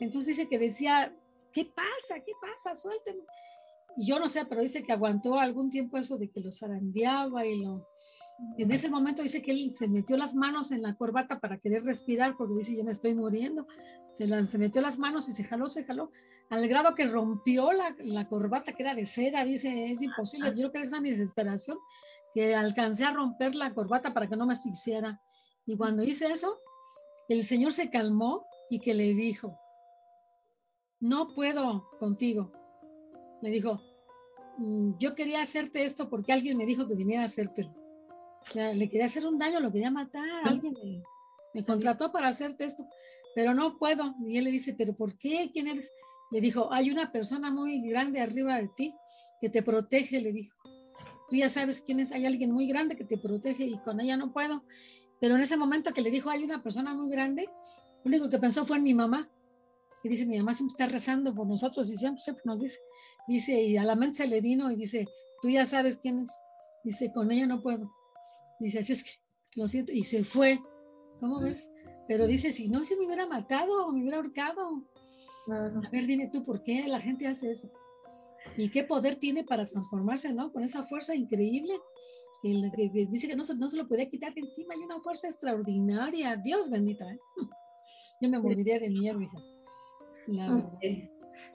Entonces dice que decía, ¿qué pasa? ¿Qué pasa? Suélteme. Y yo no sé, pero dice que aguantó algún tiempo eso de que lo zarandeaba y lo en ese momento dice que él se metió las manos en la corbata para querer respirar porque dice, yo me estoy muriendo. Se, se metió las manos y se jaló, se jaló, al grado que rompió la, la corbata que era de seda. Dice, es imposible. Yo creo que es una desesperación que alcancé a romper la corbata para que no me asfixiara. Y cuando hice eso, el Señor se calmó y que le dijo, no puedo contigo. Le dijo, mm, yo quería hacerte esto porque alguien me dijo que viniera a hacértelo le quería hacer un daño, lo quería matar, alguien me, contrató para hacerte esto, pero no puedo. Y él le dice, pero ¿por qué? ¿Quién eres? Le dijo, hay una persona muy grande arriba de ti que te protege, le dijo. Tú ya sabes quién es, hay alguien muy grande que te protege y con ella no puedo. Pero en ese momento que le dijo, hay una persona muy grande, lo único que pensó fue en mi mamá. Y dice, mi mamá siempre está rezando por nosotros y siempre, siempre nos dice, dice, y a la mente se le vino y dice, tú ya sabes quién es. Dice, con ella no puedo. Dice, así es que lo siento, y se fue. ¿Cómo ves? Pero dice, si no, se me hubiera matado me hubiera ahorcado. A ver, dime tú, ¿por qué la gente hace eso? ¿Y qué poder tiene para transformarse, no? Con esa fuerza increíble. Que, dice que no se, no se lo puede quitar de encima. Hay una fuerza extraordinaria. Dios bendita. ¿eh? Yo me moriría de miedo, hijas.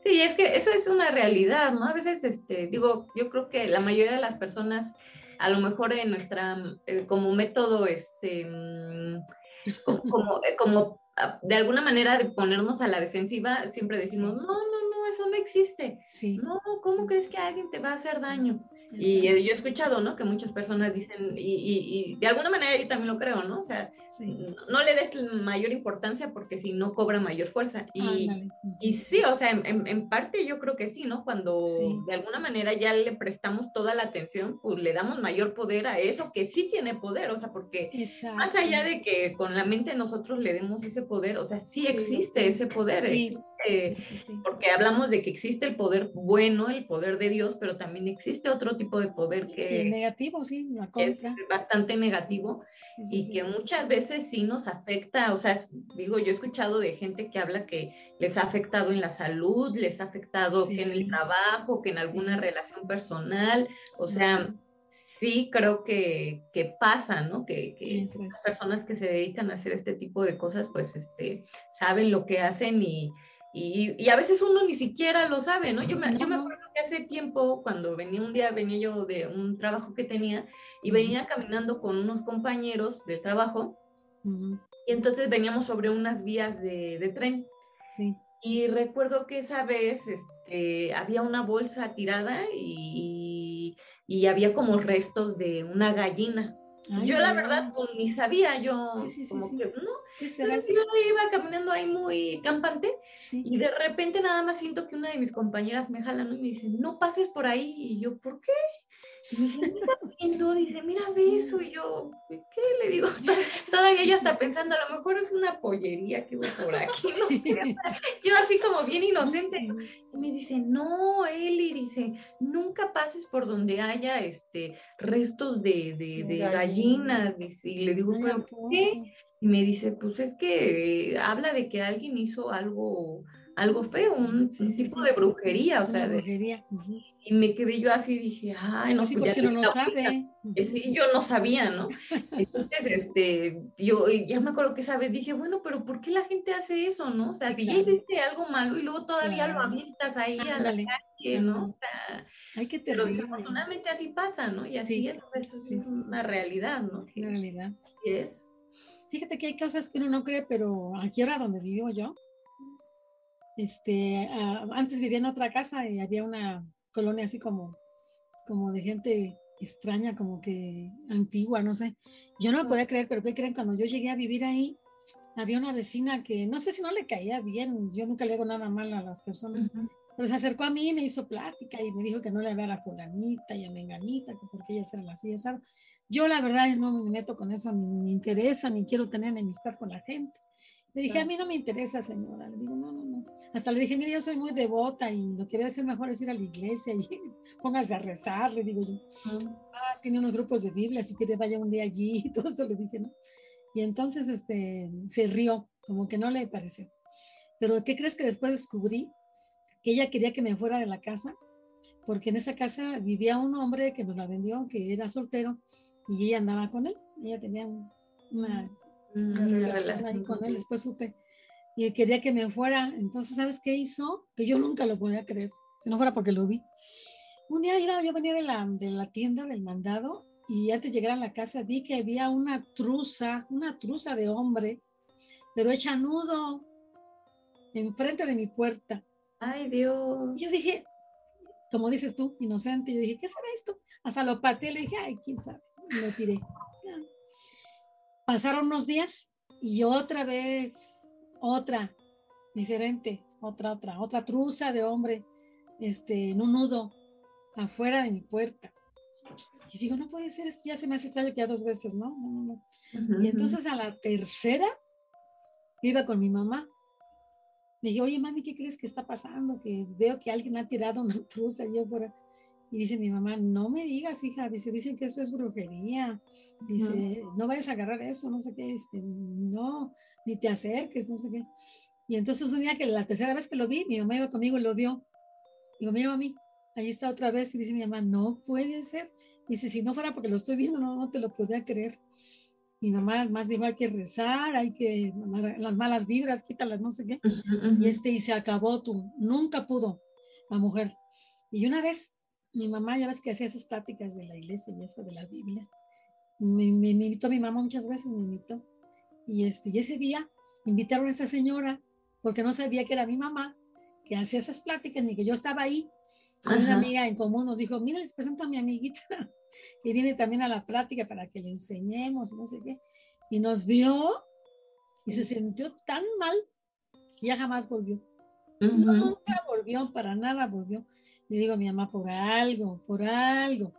Sí, es que esa es una realidad, ¿no? A veces, este, digo, yo creo que la mayoría de las personas a lo mejor en nuestra, eh, como método, este, mm, como, eh, como, ah, de alguna manera de ponernos a la defensiva, siempre decimos, no, no, no, eso no existe. No, ¿cómo crees que alguien te va a hacer daño? Y yo he escuchado, ¿no? Que muchas personas dicen, y, de alguna manera yo también lo creo, ¿no? O sea, no, le des mayor importancia porque si no cobra mayor fuerza. Y, y sí, o sea, en, parte yo creo que sí, ¿no? Cuando de alguna manera ya le prestamos toda la atención, pues le damos mayor poder a eso que sí tiene poder, o sea, porque más allá de que con la mente nosotros le demos ese poder, o sea, sí existe ese poder. Sí. Eh, porque hablamos de que existe el poder bueno, el poder de Dios, pero también existe otro tipo de poder que negativo, sí, es bastante negativo y que muchas veces sí nos afecta, o sea, digo, yo he escuchado de gente que habla que les ha afectado en la salud, les ha afectado que en el trabajo, que en alguna relación personal, o sea, sí creo que, que pasa, ¿no? Que, que las personas que se dedican a hacer este tipo de cosas, pues, este, saben lo que hacen y y, y, a veces uno ni siquiera lo sabe, ¿no? Yo me, yo me acuerdo que hace tiempo, cuando venía un día, venía yo de un trabajo que tenía y venía caminando con unos compañeros del trabajo y entonces veníamos sobre unas vías de, de tren. Sí. Y recuerdo que esa vez este, había una bolsa tirada y, y, había como restos de una gallina yo la verdad pues, ni sabía, yo como que no, yo iba caminando ahí muy campante y de repente nada más siento que una de mis compañeras me jala y me dice, no pases por ahí y yo, ¿por qué? Y me dice, ¿qué estás haciendo? Dice, mira, beso. Y yo, ¿qué le digo? Todavía ella está pensando, a lo mejor es una pollería que voy por aquí. No sé. Yo así como bien inocente. Y me dice, no, Eli, dice, nunca pases por donde haya este, restos de, de, de gallinas. Y le digo, ¿por qué? Y me dice, pues es que habla de que alguien hizo algo algo feo, un, tipo de brujería, o sea, de, brujería. y me quedé yo así, dije, ay, no, sí, pues porque no lo sabe. Sí, yo no sabía, ¿no? Entonces, este, yo ya me acuerdo que esa vez dije, bueno, pero ¿por qué la gente hace eso, no? O sea, si ya hiciste algo malo y luego todavía lo avientas ahí a la calle, ¿no? O sea, Hay que pero desafortunadamente así pasa, ¿no? Y así es, es una realidad, ¿no? Una realidad. es. Fíjate que hay cosas que uno no cree, pero aquí ahora donde vivo yo, este, ah, antes vivía en otra casa y había una colonia así como, como de gente extraña, como que antigua, no sé. Yo no lo podía creer, pero ¿qué creen? Cuando yo llegué a vivir ahí, había una vecina que no sé si no le caía bien, yo nunca le hago nada mal a las personas, pero se acercó a mí y me hizo plática y me dijo que no le hablara a fulanita y a menganita, que porque ellas eran así, ¿sabes? Yo la verdad no me meto con eso, ni me interesa, ni quiero tener enemistad con la gente. Le dije, a mí no me interesa, señora. Le digo, no, no, no. Hasta le dije, mire, yo soy muy devota y lo que voy a hacer mejor es ir a la iglesia y póngase a rezar, le digo yo. Ah, tiene unos grupos de Biblia, si quiere vaya un día allí y todo eso le dije, ¿no? Y entonces este, se rió, como que no le pareció. Pero ¿qué crees que después descubrí? Que ella quería que me fuera de la casa, porque en esa casa vivía un hombre que nos la vendió, que era soltero, y ella andaba con él. Ella tenía una ahí con él, después supe. Y quería que me fuera. Entonces, ¿sabes qué hizo? Que yo nunca lo podía creer, si no fuera porque lo vi. Un día yo venía de la, de la tienda del mandado y antes de llegar a la casa vi que había una truza, una truza de hombre, pero hecha nudo, enfrente de mi puerta. Ay, Dios. yo dije, como dices tú, inocente, yo dije, ¿qué será esto? Hasta lo pateé, le dije, ay, quién sabe. Y lo tiré. Pasaron unos días y otra vez, otra, diferente, otra, otra, otra truza de hombre, este, en un nudo, afuera de mi puerta. Y digo, no puede ser, esto ya se me hace extraño que ya dos veces, ¿no? no, no, y entonces a la tercera, iba con mi mamá. Me dije, oye, mami, ¿qué crees que está pasando? Que veo que alguien ha tirado una truza yo por y dice mi mamá, no me digas, hija, dice, dicen que eso es brujería. Dice, no, vayas a agarrar eso, no sé qué, este, no, ni te acerques, no sé qué. Y entonces un día que la tercera vez que lo vi, mi mamá iba conmigo y lo vio. Digo, mira, mami, ahí está otra vez. Y dice mi mamá, no puede ser. Dice, si no fuera porque lo estoy viendo, no, no te lo podía creer. Mi mamá más dijo, hay que rezar, hay que, las malas vibras, quítalas, no sé qué. Y este, y se acabó tú. Nunca pudo la mujer. Y una vez mi mamá, ya ves que hacía esas pláticas de la iglesia y eso de la Biblia. Me, invitó mi mamá muchas veces, me invitó. Y, este, y ese día invitaron a esa señora, porque no sabía que era mi mamá, que hacía esas pláticas, ni que yo estaba ahí. Una amiga en común nos dijo, mira, les presento a mi amiguita y viene también a la plática para que le enseñemos, no sé qué. Y nos vio y se sintió tan mal que ya jamás volvió. Nunca volvió, para nada volvió. Le digo a mi mamá, por algo, por algo.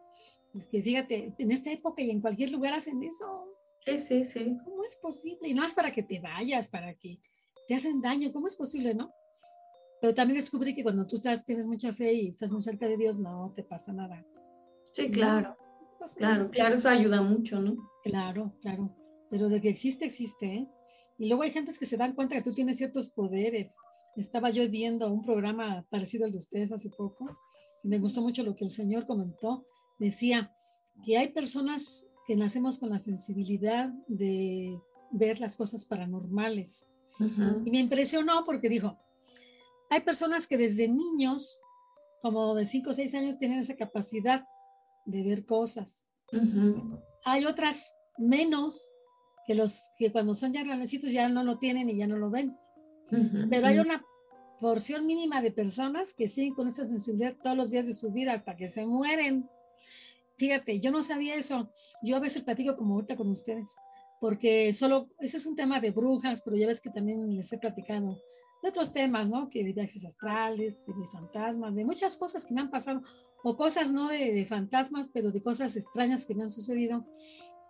Es que fíjate, en esta época y en cualquier lugar hacen eso. Sí, sí, sí. ¿Cómo es posible? Y no es para que te vayas, para que te hacen daño. ¿Cómo es posible, no? Pero también descubrí que cuando tú estás, tienes mucha fe y estás muy cerca de Dios, no te pasa nada. Sí, claro. claro, claro, eso ayuda mucho, ¿no? Claro, claro. Pero de que existe, existe, ¿eh? Y luego hay gentes que se dan cuenta que tú tienes ciertos poderes. Estaba yo viendo un programa parecido al de ustedes hace poco y me gustó mucho lo que el Señor comentó. Decía que hay personas que nacemos con la sensibilidad de ver las cosas paranormales. Y me impresionó porque dijo, hay personas que desde niños, como de 5 o 6 años, tienen esa capacidad de ver cosas. Hay otras menos que los que cuando son ya grandecitos ya no lo tienen y ya no lo ven. Pero hay una porción mínima de personas que siguen con esa sensibilidad todos los días de su vida hasta que se mueren. Fíjate, yo no sabía eso. Yo a veces platico como ahorita con ustedes, porque solo, ese es un tema de brujas, pero ya ves que también les he platicado de otros temas, ¿no? Que de viajes astrales, de fantasmas, de muchas cosas que me han pasado, o cosas no de, fantasmas, pero de cosas extrañas que me han sucedido,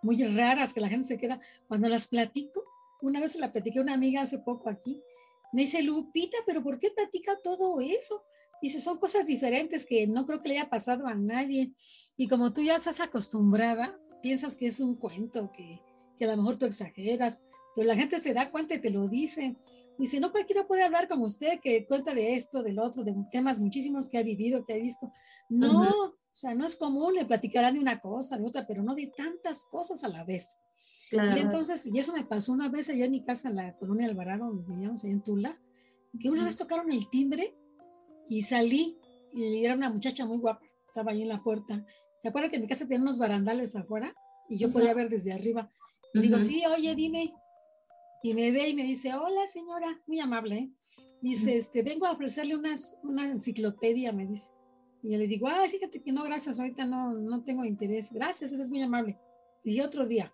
muy raras, que la gente se queda, cuando las platico, una vez se la platiqué a una amiga hace poco aquí, me dice, Lupita, pero ¿por qué platica todo eso? Dice, son cosas diferentes que no creo que le haya pasado a nadie. Y como tú ya estás acostumbrada, piensas que es un cuento, que, que a lo mejor tú exageras, pero la gente se da cuenta y te lo dice. Dice, no cualquiera puede hablar como usted, que cuenta de esto, del otro, de temas muchísimos que ha vivido, que ha visto. No, o sea, no es común, le platicarán de una cosa, de otra, pero no de tantas cosas a la vez. Y entonces, y eso me pasó una vez allá en mi casa, en la colonia Alvarado, donde vivíamos ahí en Tula, que una vez tocaron el timbre y salí, y era una muchacha muy guapa, estaba ahí en la puerta. ¿Se acuerda que mi casa tenía unos barandales afuera? Y yo podía ver desde arriba. Y digo, sí, oye, dime, y me ve y me dice, hola señora, muy amable. ¿eh? Dice, este, vengo a ofrecerle unas, una enciclopedia, me dice. Y yo le digo, ah, fíjate que no, gracias, ahorita no, no tengo interés. Gracias, eres muy amable. Y otro día,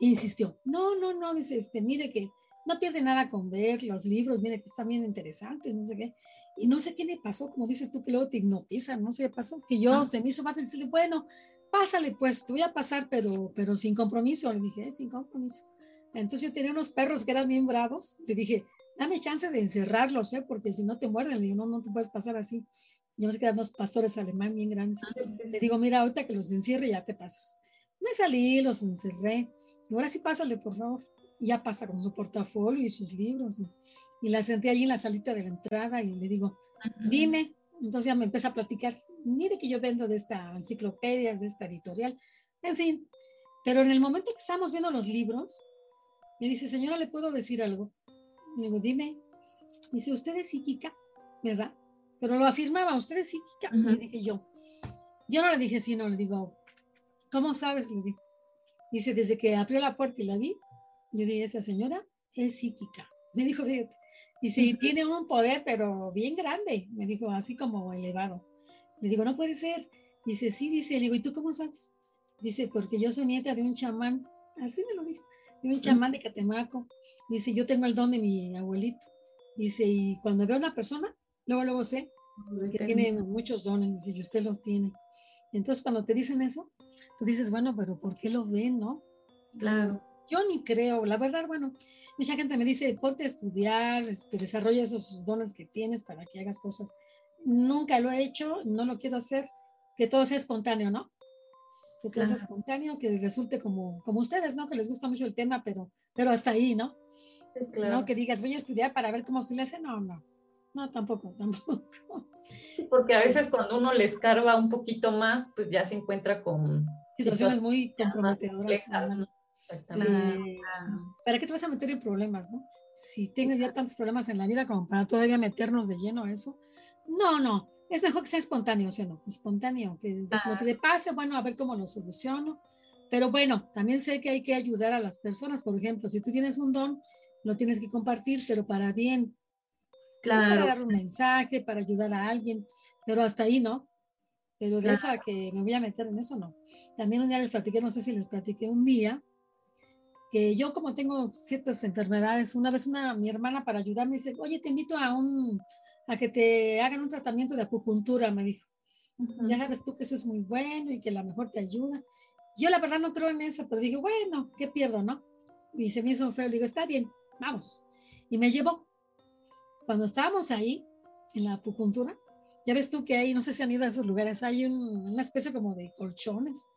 insistió, no, no, no, dice, este, mire que no pierde nada con ver los libros, mire que están bien interesantes, no sé qué. Y no sé qué le pasó, como dices tú, que luego te hipnotizan, no sé qué pasó, que yo se me hizo más decirle, bueno, pásale pues, te voy a pasar, pero, pero sin compromiso. Le dije, eh, sin compromiso. Entonces yo tenía unos perros que eran bien bravos. Le dije, dame chance de encerrarlos, ¿eh? porque si no te muerden. Le digo, no, no te puedes pasar así. Yo me sé que eran unos pastores alemán bien grandes. Le digo, mira, ahorita que los encierre ya te pasas. Me salí, los encerré. Y ahora sí pásale, por favor. Y ya pasa con su portafolio y sus libros. Y, la senté allí en la salita de la entrada y le digo, dime. Entonces ya me empieza a platicar. Mire que yo vendo de esta enciclopedia, de esta editorial. En fin. Pero en el momento que estamos viendo los libros, me dice, señora, ¿le puedo decir algo? Le digo, dime. Me dice, usted es psíquica, ¿verdad? Pero lo afirmaba, usted es psíquica. Le dije yo. Yo no le dije sí, no, le digo, ¿cómo sabes? Le dije. Dice, desde que abrió la puerta y la vi, yo dije, esa señora es psíquica. Me dijo, dice, y tiene un poder, pero bien grande. Me dijo, así como elevado. Le digo, no puede ser. Dice, sí, dice, le digo, ¿y tú cómo sabes? Dice, porque yo soy nieta de un chamán. Así me lo dijo un chamán de Catemaco. Dice, yo tengo el don de mi abuelito. Dice, y cuando veo a una persona, luego, luego sé que tiene muchos dones, dice, y usted los tiene. Entonces, cuando te dicen eso, tú dices, bueno, pero ¿por qué lo ven, no? Claro. Yo ni creo, la verdad, bueno, mucha gente me dice, ponte a estudiar, este, desarrolla esos dones que tienes para que hagas cosas. Nunca lo he hecho, no lo quiero hacer, que todo sea espontáneo, ¿no? que claro. espontáneo, que resulte como, como ustedes, ¿no? Que les gusta mucho el tema, pero, pero hasta ahí, ¿no? No que digas, voy a estudiar para ver cómo se le hace, no, no. No, tampoco, tampoco. porque a veces cuando uno le escarba un poquito más, pues ya se encuentra con situaciones muy comprometedoras. ¿Para qué te vas a meter en problemas, no? Si tienes ya tantos problemas en la vida como para todavía meternos de lleno a eso. No, no es mejor que sea espontáneo, o sea, no, espontáneo, que lo que le pase, bueno, a ver cómo lo soluciono. Pero bueno, también sé que hay que ayudar a las personas, por ejemplo, si tú tienes un don, lo tienes que compartir, pero para bien. Claro. Para dar un mensaje, para ayudar a alguien, pero hasta ahí no. Pero de eso a que me voy a meter en eso, no. También un día les platiqué, no sé si les platiqué un día, que yo como tengo ciertas enfermedades, una vez una, mi hermana para ayudarme dice, oye, te invito a un, a que te hagan un tratamiento de acupuntura, me dijo. Ya sabes tú que eso es muy bueno y que a lo mejor te ayuda. Yo la verdad no creo en eso, pero dije, bueno, ¿qué pierdo, no? Y se me hizo feo, digo, está bien, vamos. Y me llevó. Cuando estábamos ahí, en la acupuntura, ya ves tú que ahí, no sé si han ido a esos lugares, hay una especie como de colchones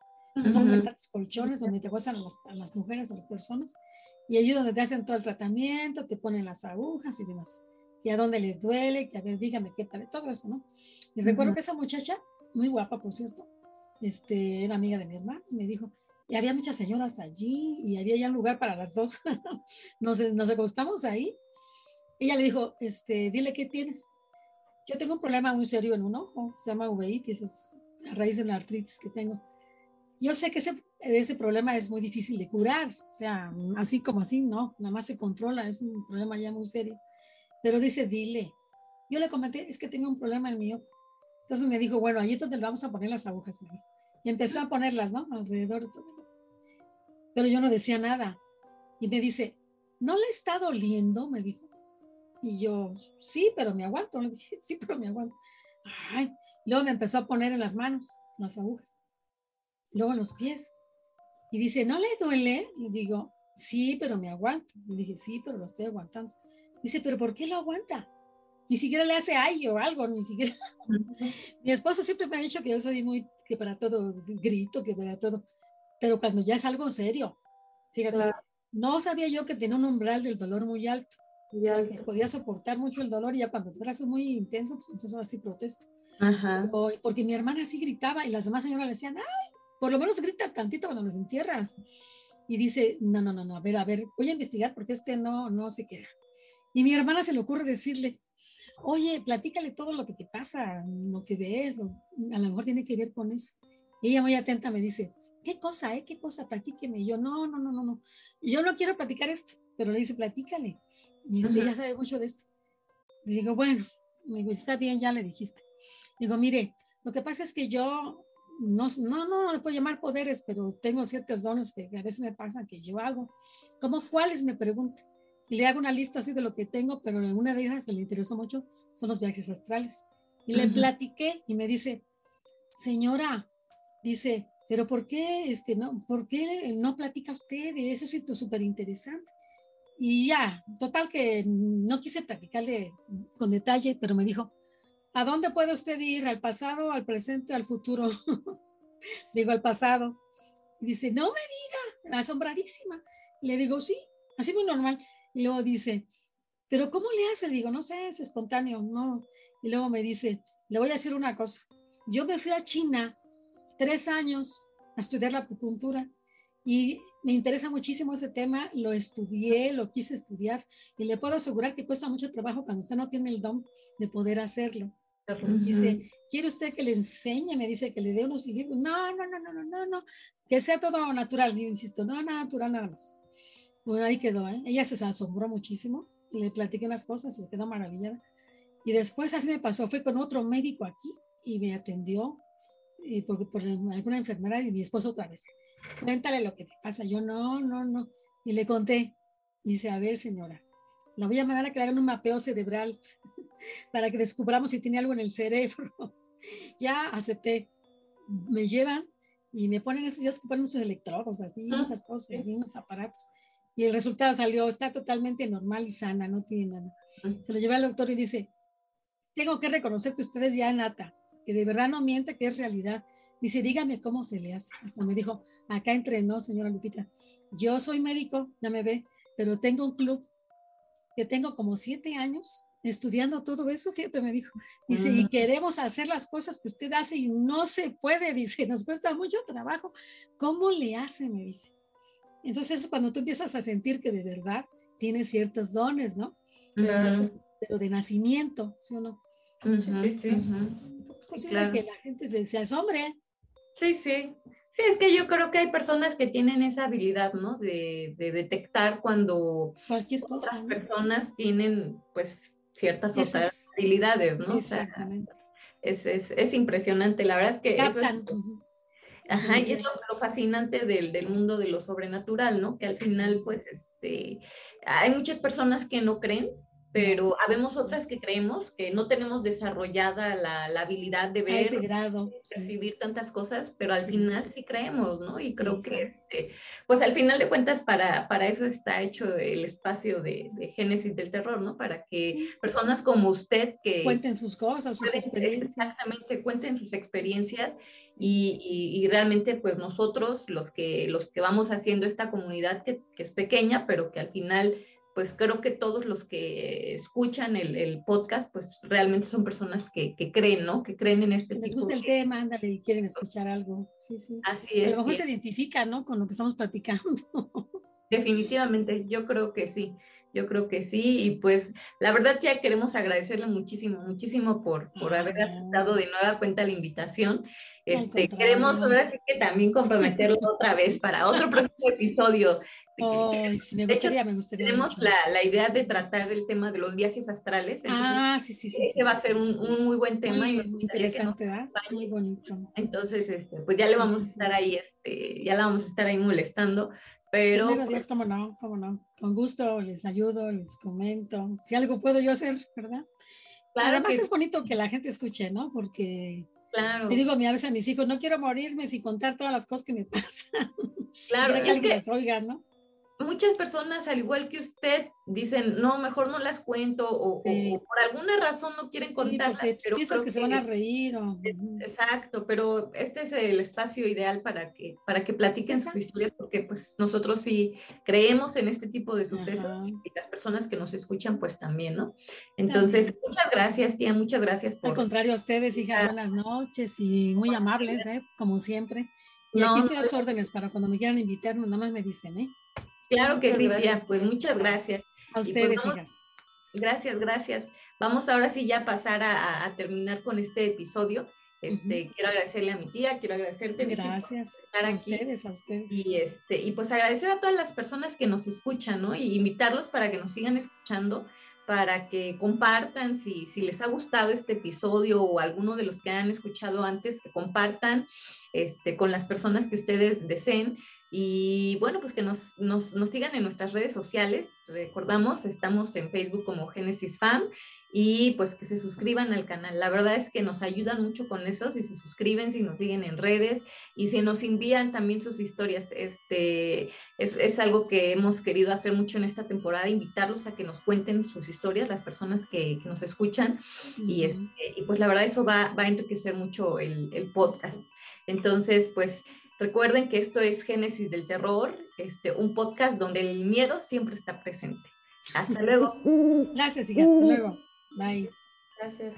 colchones donde te gozan a las, a las, mujeres, a las personas, y allí donde te hacen todo el tratamiento, te ponen las agujas y demás, y a dónde le duele, que a ver, dígame qué tal, todo eso, ¿no? Y recuerdo que esa muchacha, muy guapa, por cierto, este, era amiga de mi hermana, y me dijo, y había muchas señoras allí, y había ya un lugar para las dos, nos, nos acostamos ahí, ella le dijo, este, dile qué tienes. Yo tengo un problema muy serio en un ojo, se llama uveitis, es a raíz de la artritis que tengo yo sé que ese, ese problema es muy difícil de curar, o sea, así como así, no, nada más se controla, es un problema ya muy serio. Pero dice, dile. Yo le comenté, es que tengo un problema en mi ojo. Entonces me dijo, bueno, allí es donde le vamos a poner las agujas. Y empezó a ponerlas, ¿no? Alrededor de todo. Pero yo no decía nada. Y me dice, ¿no le está doliendo? Me dijo. Y yo, sí, pero me aguanto. Le dije, sí, pero me aguanto. Ay, luego me empezó a poner en las manos las agujas luego los pies. Y dice, ¿no le duele? Le digo, sí, pero me aguanto. Le dije, sí, pero lo estoy aguantando. Dice, ¿pero por qué lo aguanta? Ni siquiera le hace ay o algo, ni siquiera. Mi esposo siempre me ha dicho que yo soy muy, que para todo grito, que para todo. Pero cuando ya es algo serio, fíjate, no sabía yo que tenía un umbral del dolor muy alto. Ya que podía soportar mucho el dolor y ya cuando el brazo muy intenso, pues entonces así protesto. Ajá. porque mi hermana así gritaba y las demás señoras le decían, ¡ay! Por lo menos grita tantito cuando los entierras. Y dice, no, no, no, no, a ver, a ver, voy a investigar porque este no, no se queda. Y mi hermana se le ocurre decirle, oye, platícale todo lo que te pasa, lo que ves, a lo mejor tiene que ver con eso. Y ella muy atenta me dice, ¿qué cosa, eh? ¿Qué cosa? Platíqueme. Y yo, no, no, no, no, no. Yo no quiero platicar esto, pero le dice, platícale. Y este, ella sabe mucho de esto. Le digo, bueno, me digo, está bien, ya le dijiste. Digo, mire, lo que pasa es que yo no, no, no, no le puedo llamar poderes, pero tengo ciertos dones que a veces me pasan que yo hago. ¿Cómo cuáles? Me pregunta. Y le hago una lista así de lo que tengo, pero en una de ellas que le interesó mucho son los viajes astrales. Y le platiqué y me dice, señora, dice, pero ¿por qué, este, no, ¿por qué no platica usted eso? Es súper interesante. Y ya, total que no quise platicarle con detalle, pero me dijo, ¿A dónde puede usted ir? ¿Al pasado, al presente, al futuro? digo, al pasado. Dice, no me diga, asombradísima. Le digo, sí, así muy normal. Y luego dice, ¿pero cómo le hace? Digo, no sé, es espontáneo, no. Y luego me dice, le voy a decir una cosa. Yo me fui a China tres años a estudiar la acupuntura y me interesa muchísimo ese tema, lo estudié, lo quise estudiar y le puedo asegurar que cuesta mucho trabajo cuando usted no tiene el don de poder hacerlo. Dice, ¿quiere usted que le enseñe? Me dice que le dé unos libros. No, no, no, no, no, no, no. Que sea todo natural. Yo insisto, no, natural nada más. Bueno, ahí quedó, ¿eh? Ella se asombró muchísimo. Le platiqué las cosas, se quedó maravillada. Y después así me pasó, fue con otro médico aquí y me atendió y por, por alguna enfermedad y mi esposo otra vez. Cuéntale lo que te pasa. Yo no, no, no. Y le conté. Dice, a ver, señora, la voy a mandar a que le hagan un mapeo cerebral para que descubramos si tiene algo en el cerebro. ya acepté. Me llevan y me ponen esos días que ponen muchos electrodos, así, muchas cosas, y unos aparatos. Y el resultado salió, está totalmente normal y sana, no tiene nada. Se lo llevé al doctor y dice, tengo que reconocer que usted es ya nata, que de verdad no miente, que es realidad. Dice, dígame cómo se le hace. Hasta me dijo, acá entrenó, señora Lupita. Yo soy médico, ya me ve, pero tengo un club que tengo como siete años estudiando todo eso, fíjate, me dijo, dice, y queremos hacer las cosas que usted hace y no se puede, dice, nos cuesta mucho trabajo. ¿Cómo le hace? Me dice. Entonces, cuando tú empiezas a sentir que de verdad tienes ciertos dones, ¿no? Pero de nacimiento, ¿sí o no? Sí, sí. Es posible que la gente se asombre. Sí, sí. Sí, es que yo creo que hay personas que tienen esa habilidad, ¿no? De, de detectar cuando Cualquier cosa, otras personas tienen, pues, ciertas otras habilidades, ¿no? Exactamente. es, es, es, impresionante, la verdad es que... Eso es, Ajá, y es lo, fascinante del, del, mundo de lo sobrenatural, ¿no? Que al final, pues, este, hay muchas personas que no creen, pero habemos otras que creemos que no tenemos desarrollada la, la habilidad de ver, ese grado, recibir tantas cosas, pero al final sí creemos, ¿no? Y creo que, este, pues al final de cuentas, para, para eso está hecho el espacio de, de Génesis del Terror, ¿no? Para que personas como usted que... Cuenten sus cosas, sus experiencias. Exactamente, cuenten sus experiencias y, y, realmente pues nosotros, los que, los que vamos haciendo esta comunidad que, que es pequeña, pero que al final pues creo que todos los que escuchan el, podcast, pues realmente son personas que, creen, ¿no? Que creen en este Les tipo. Les gusta el tema, ándale, y quieren escuchar algo. Sí, sí. Así es. A lo mejor se identifica, ¿no? Con lo que estamos platicando. Definitivamente, yo creo que sí. Yo creo que sí, y pues la verdad ya queremos agradecerle muchísimo, muchísimo por, por haber aceptado de nueva cuenta la invitación. Este, queremos ahora sí que también comprometerlo otra vez para otro próximo episodio. me gustaría, me gustaría. Tenemos la, la, idea de tratar el tema de los viajes astrales. ah, sí, sí, sí. Ese va a ser un, un, muy buen tema. Muy, muy interesante, ¿verdad? Muy bonito. Entonces, este, pues ya le vamos a estar ahí, este, ya la vamos a estar ahí molestando pero... Primero Dios, cómo no, cómo no. Con gusto les ayudo, les comento. Si algo puedo yo hacer, ¿verdad? Además es bonito que la gente escuche, ¿no? Porque Claro. Te digo a, mí, a veces a mis hijos, no quiero morirme sin contar todas las cosas que me pasan. Claro, que alguien las oiga, ¿no? Muchas personas, al igual que usted, dicen, no, mejor no las cuento o, por alguna razón no quieren contarlas. Sí, pero piensas que, se van a reír. O... Exacto, pero este es el espacio ideal para que, para que platiquen sus historias porque pues nosotros sí creemos en este tipo de sucesos y las personas que nos escuchan pues también, ¿no? Entonces, muchas gracias, tía, muchas gracias por... Al contrario, a ustedes, hijas, buenas noches y muy amables, ¿eh? Como siempre. Y aquí estoy a órdenes para cuando me quieran invitar, nada más me dicen, ¿eh? Claro que sí, tía, pues muchas gracias. A pues, ustedes, Gracias, gracias. Vamos ahora sí ya a pasar a, terminar con este episodio. Este, Quiero agradecerle a mi tía, quiero agradecerte. Gracias a ustedes, a ustedes. Y, este, y pues agradecer a todas las personas que nos escuchan, ¿no? Y invitarlos para que nos sigan escuchando, para que compartan si, si les ha gustado este episodio o alguno de los que han escuchado antes, que compartan este, con las personas que ustedes deseen. Y bueno, pues que nos, nos, nos, sigan en nuestras redes sociales. Recordamos, estamos en Facebook como Genesis Fam y pues que se suscriban al canal. La verdad es que nos ayudan mucho con eso, si se suscriben, si nos siguen en redes y si nos envían también sus historias. Este, es, es algo que hemos querido hacer mucho en esta temporada, invitarlos a que nos cuenten sus historias, las personas que, que nos escuchan. y, este, y pues la verdad eso va, va a enriquecer mucho el, el podcast. Entonces, pues Recuerden que esto es Génesis del Terror, este, un podcast donde el miedo siempre está presente. Hasta luego. Gracias y hasta luego. Bye. Gracias.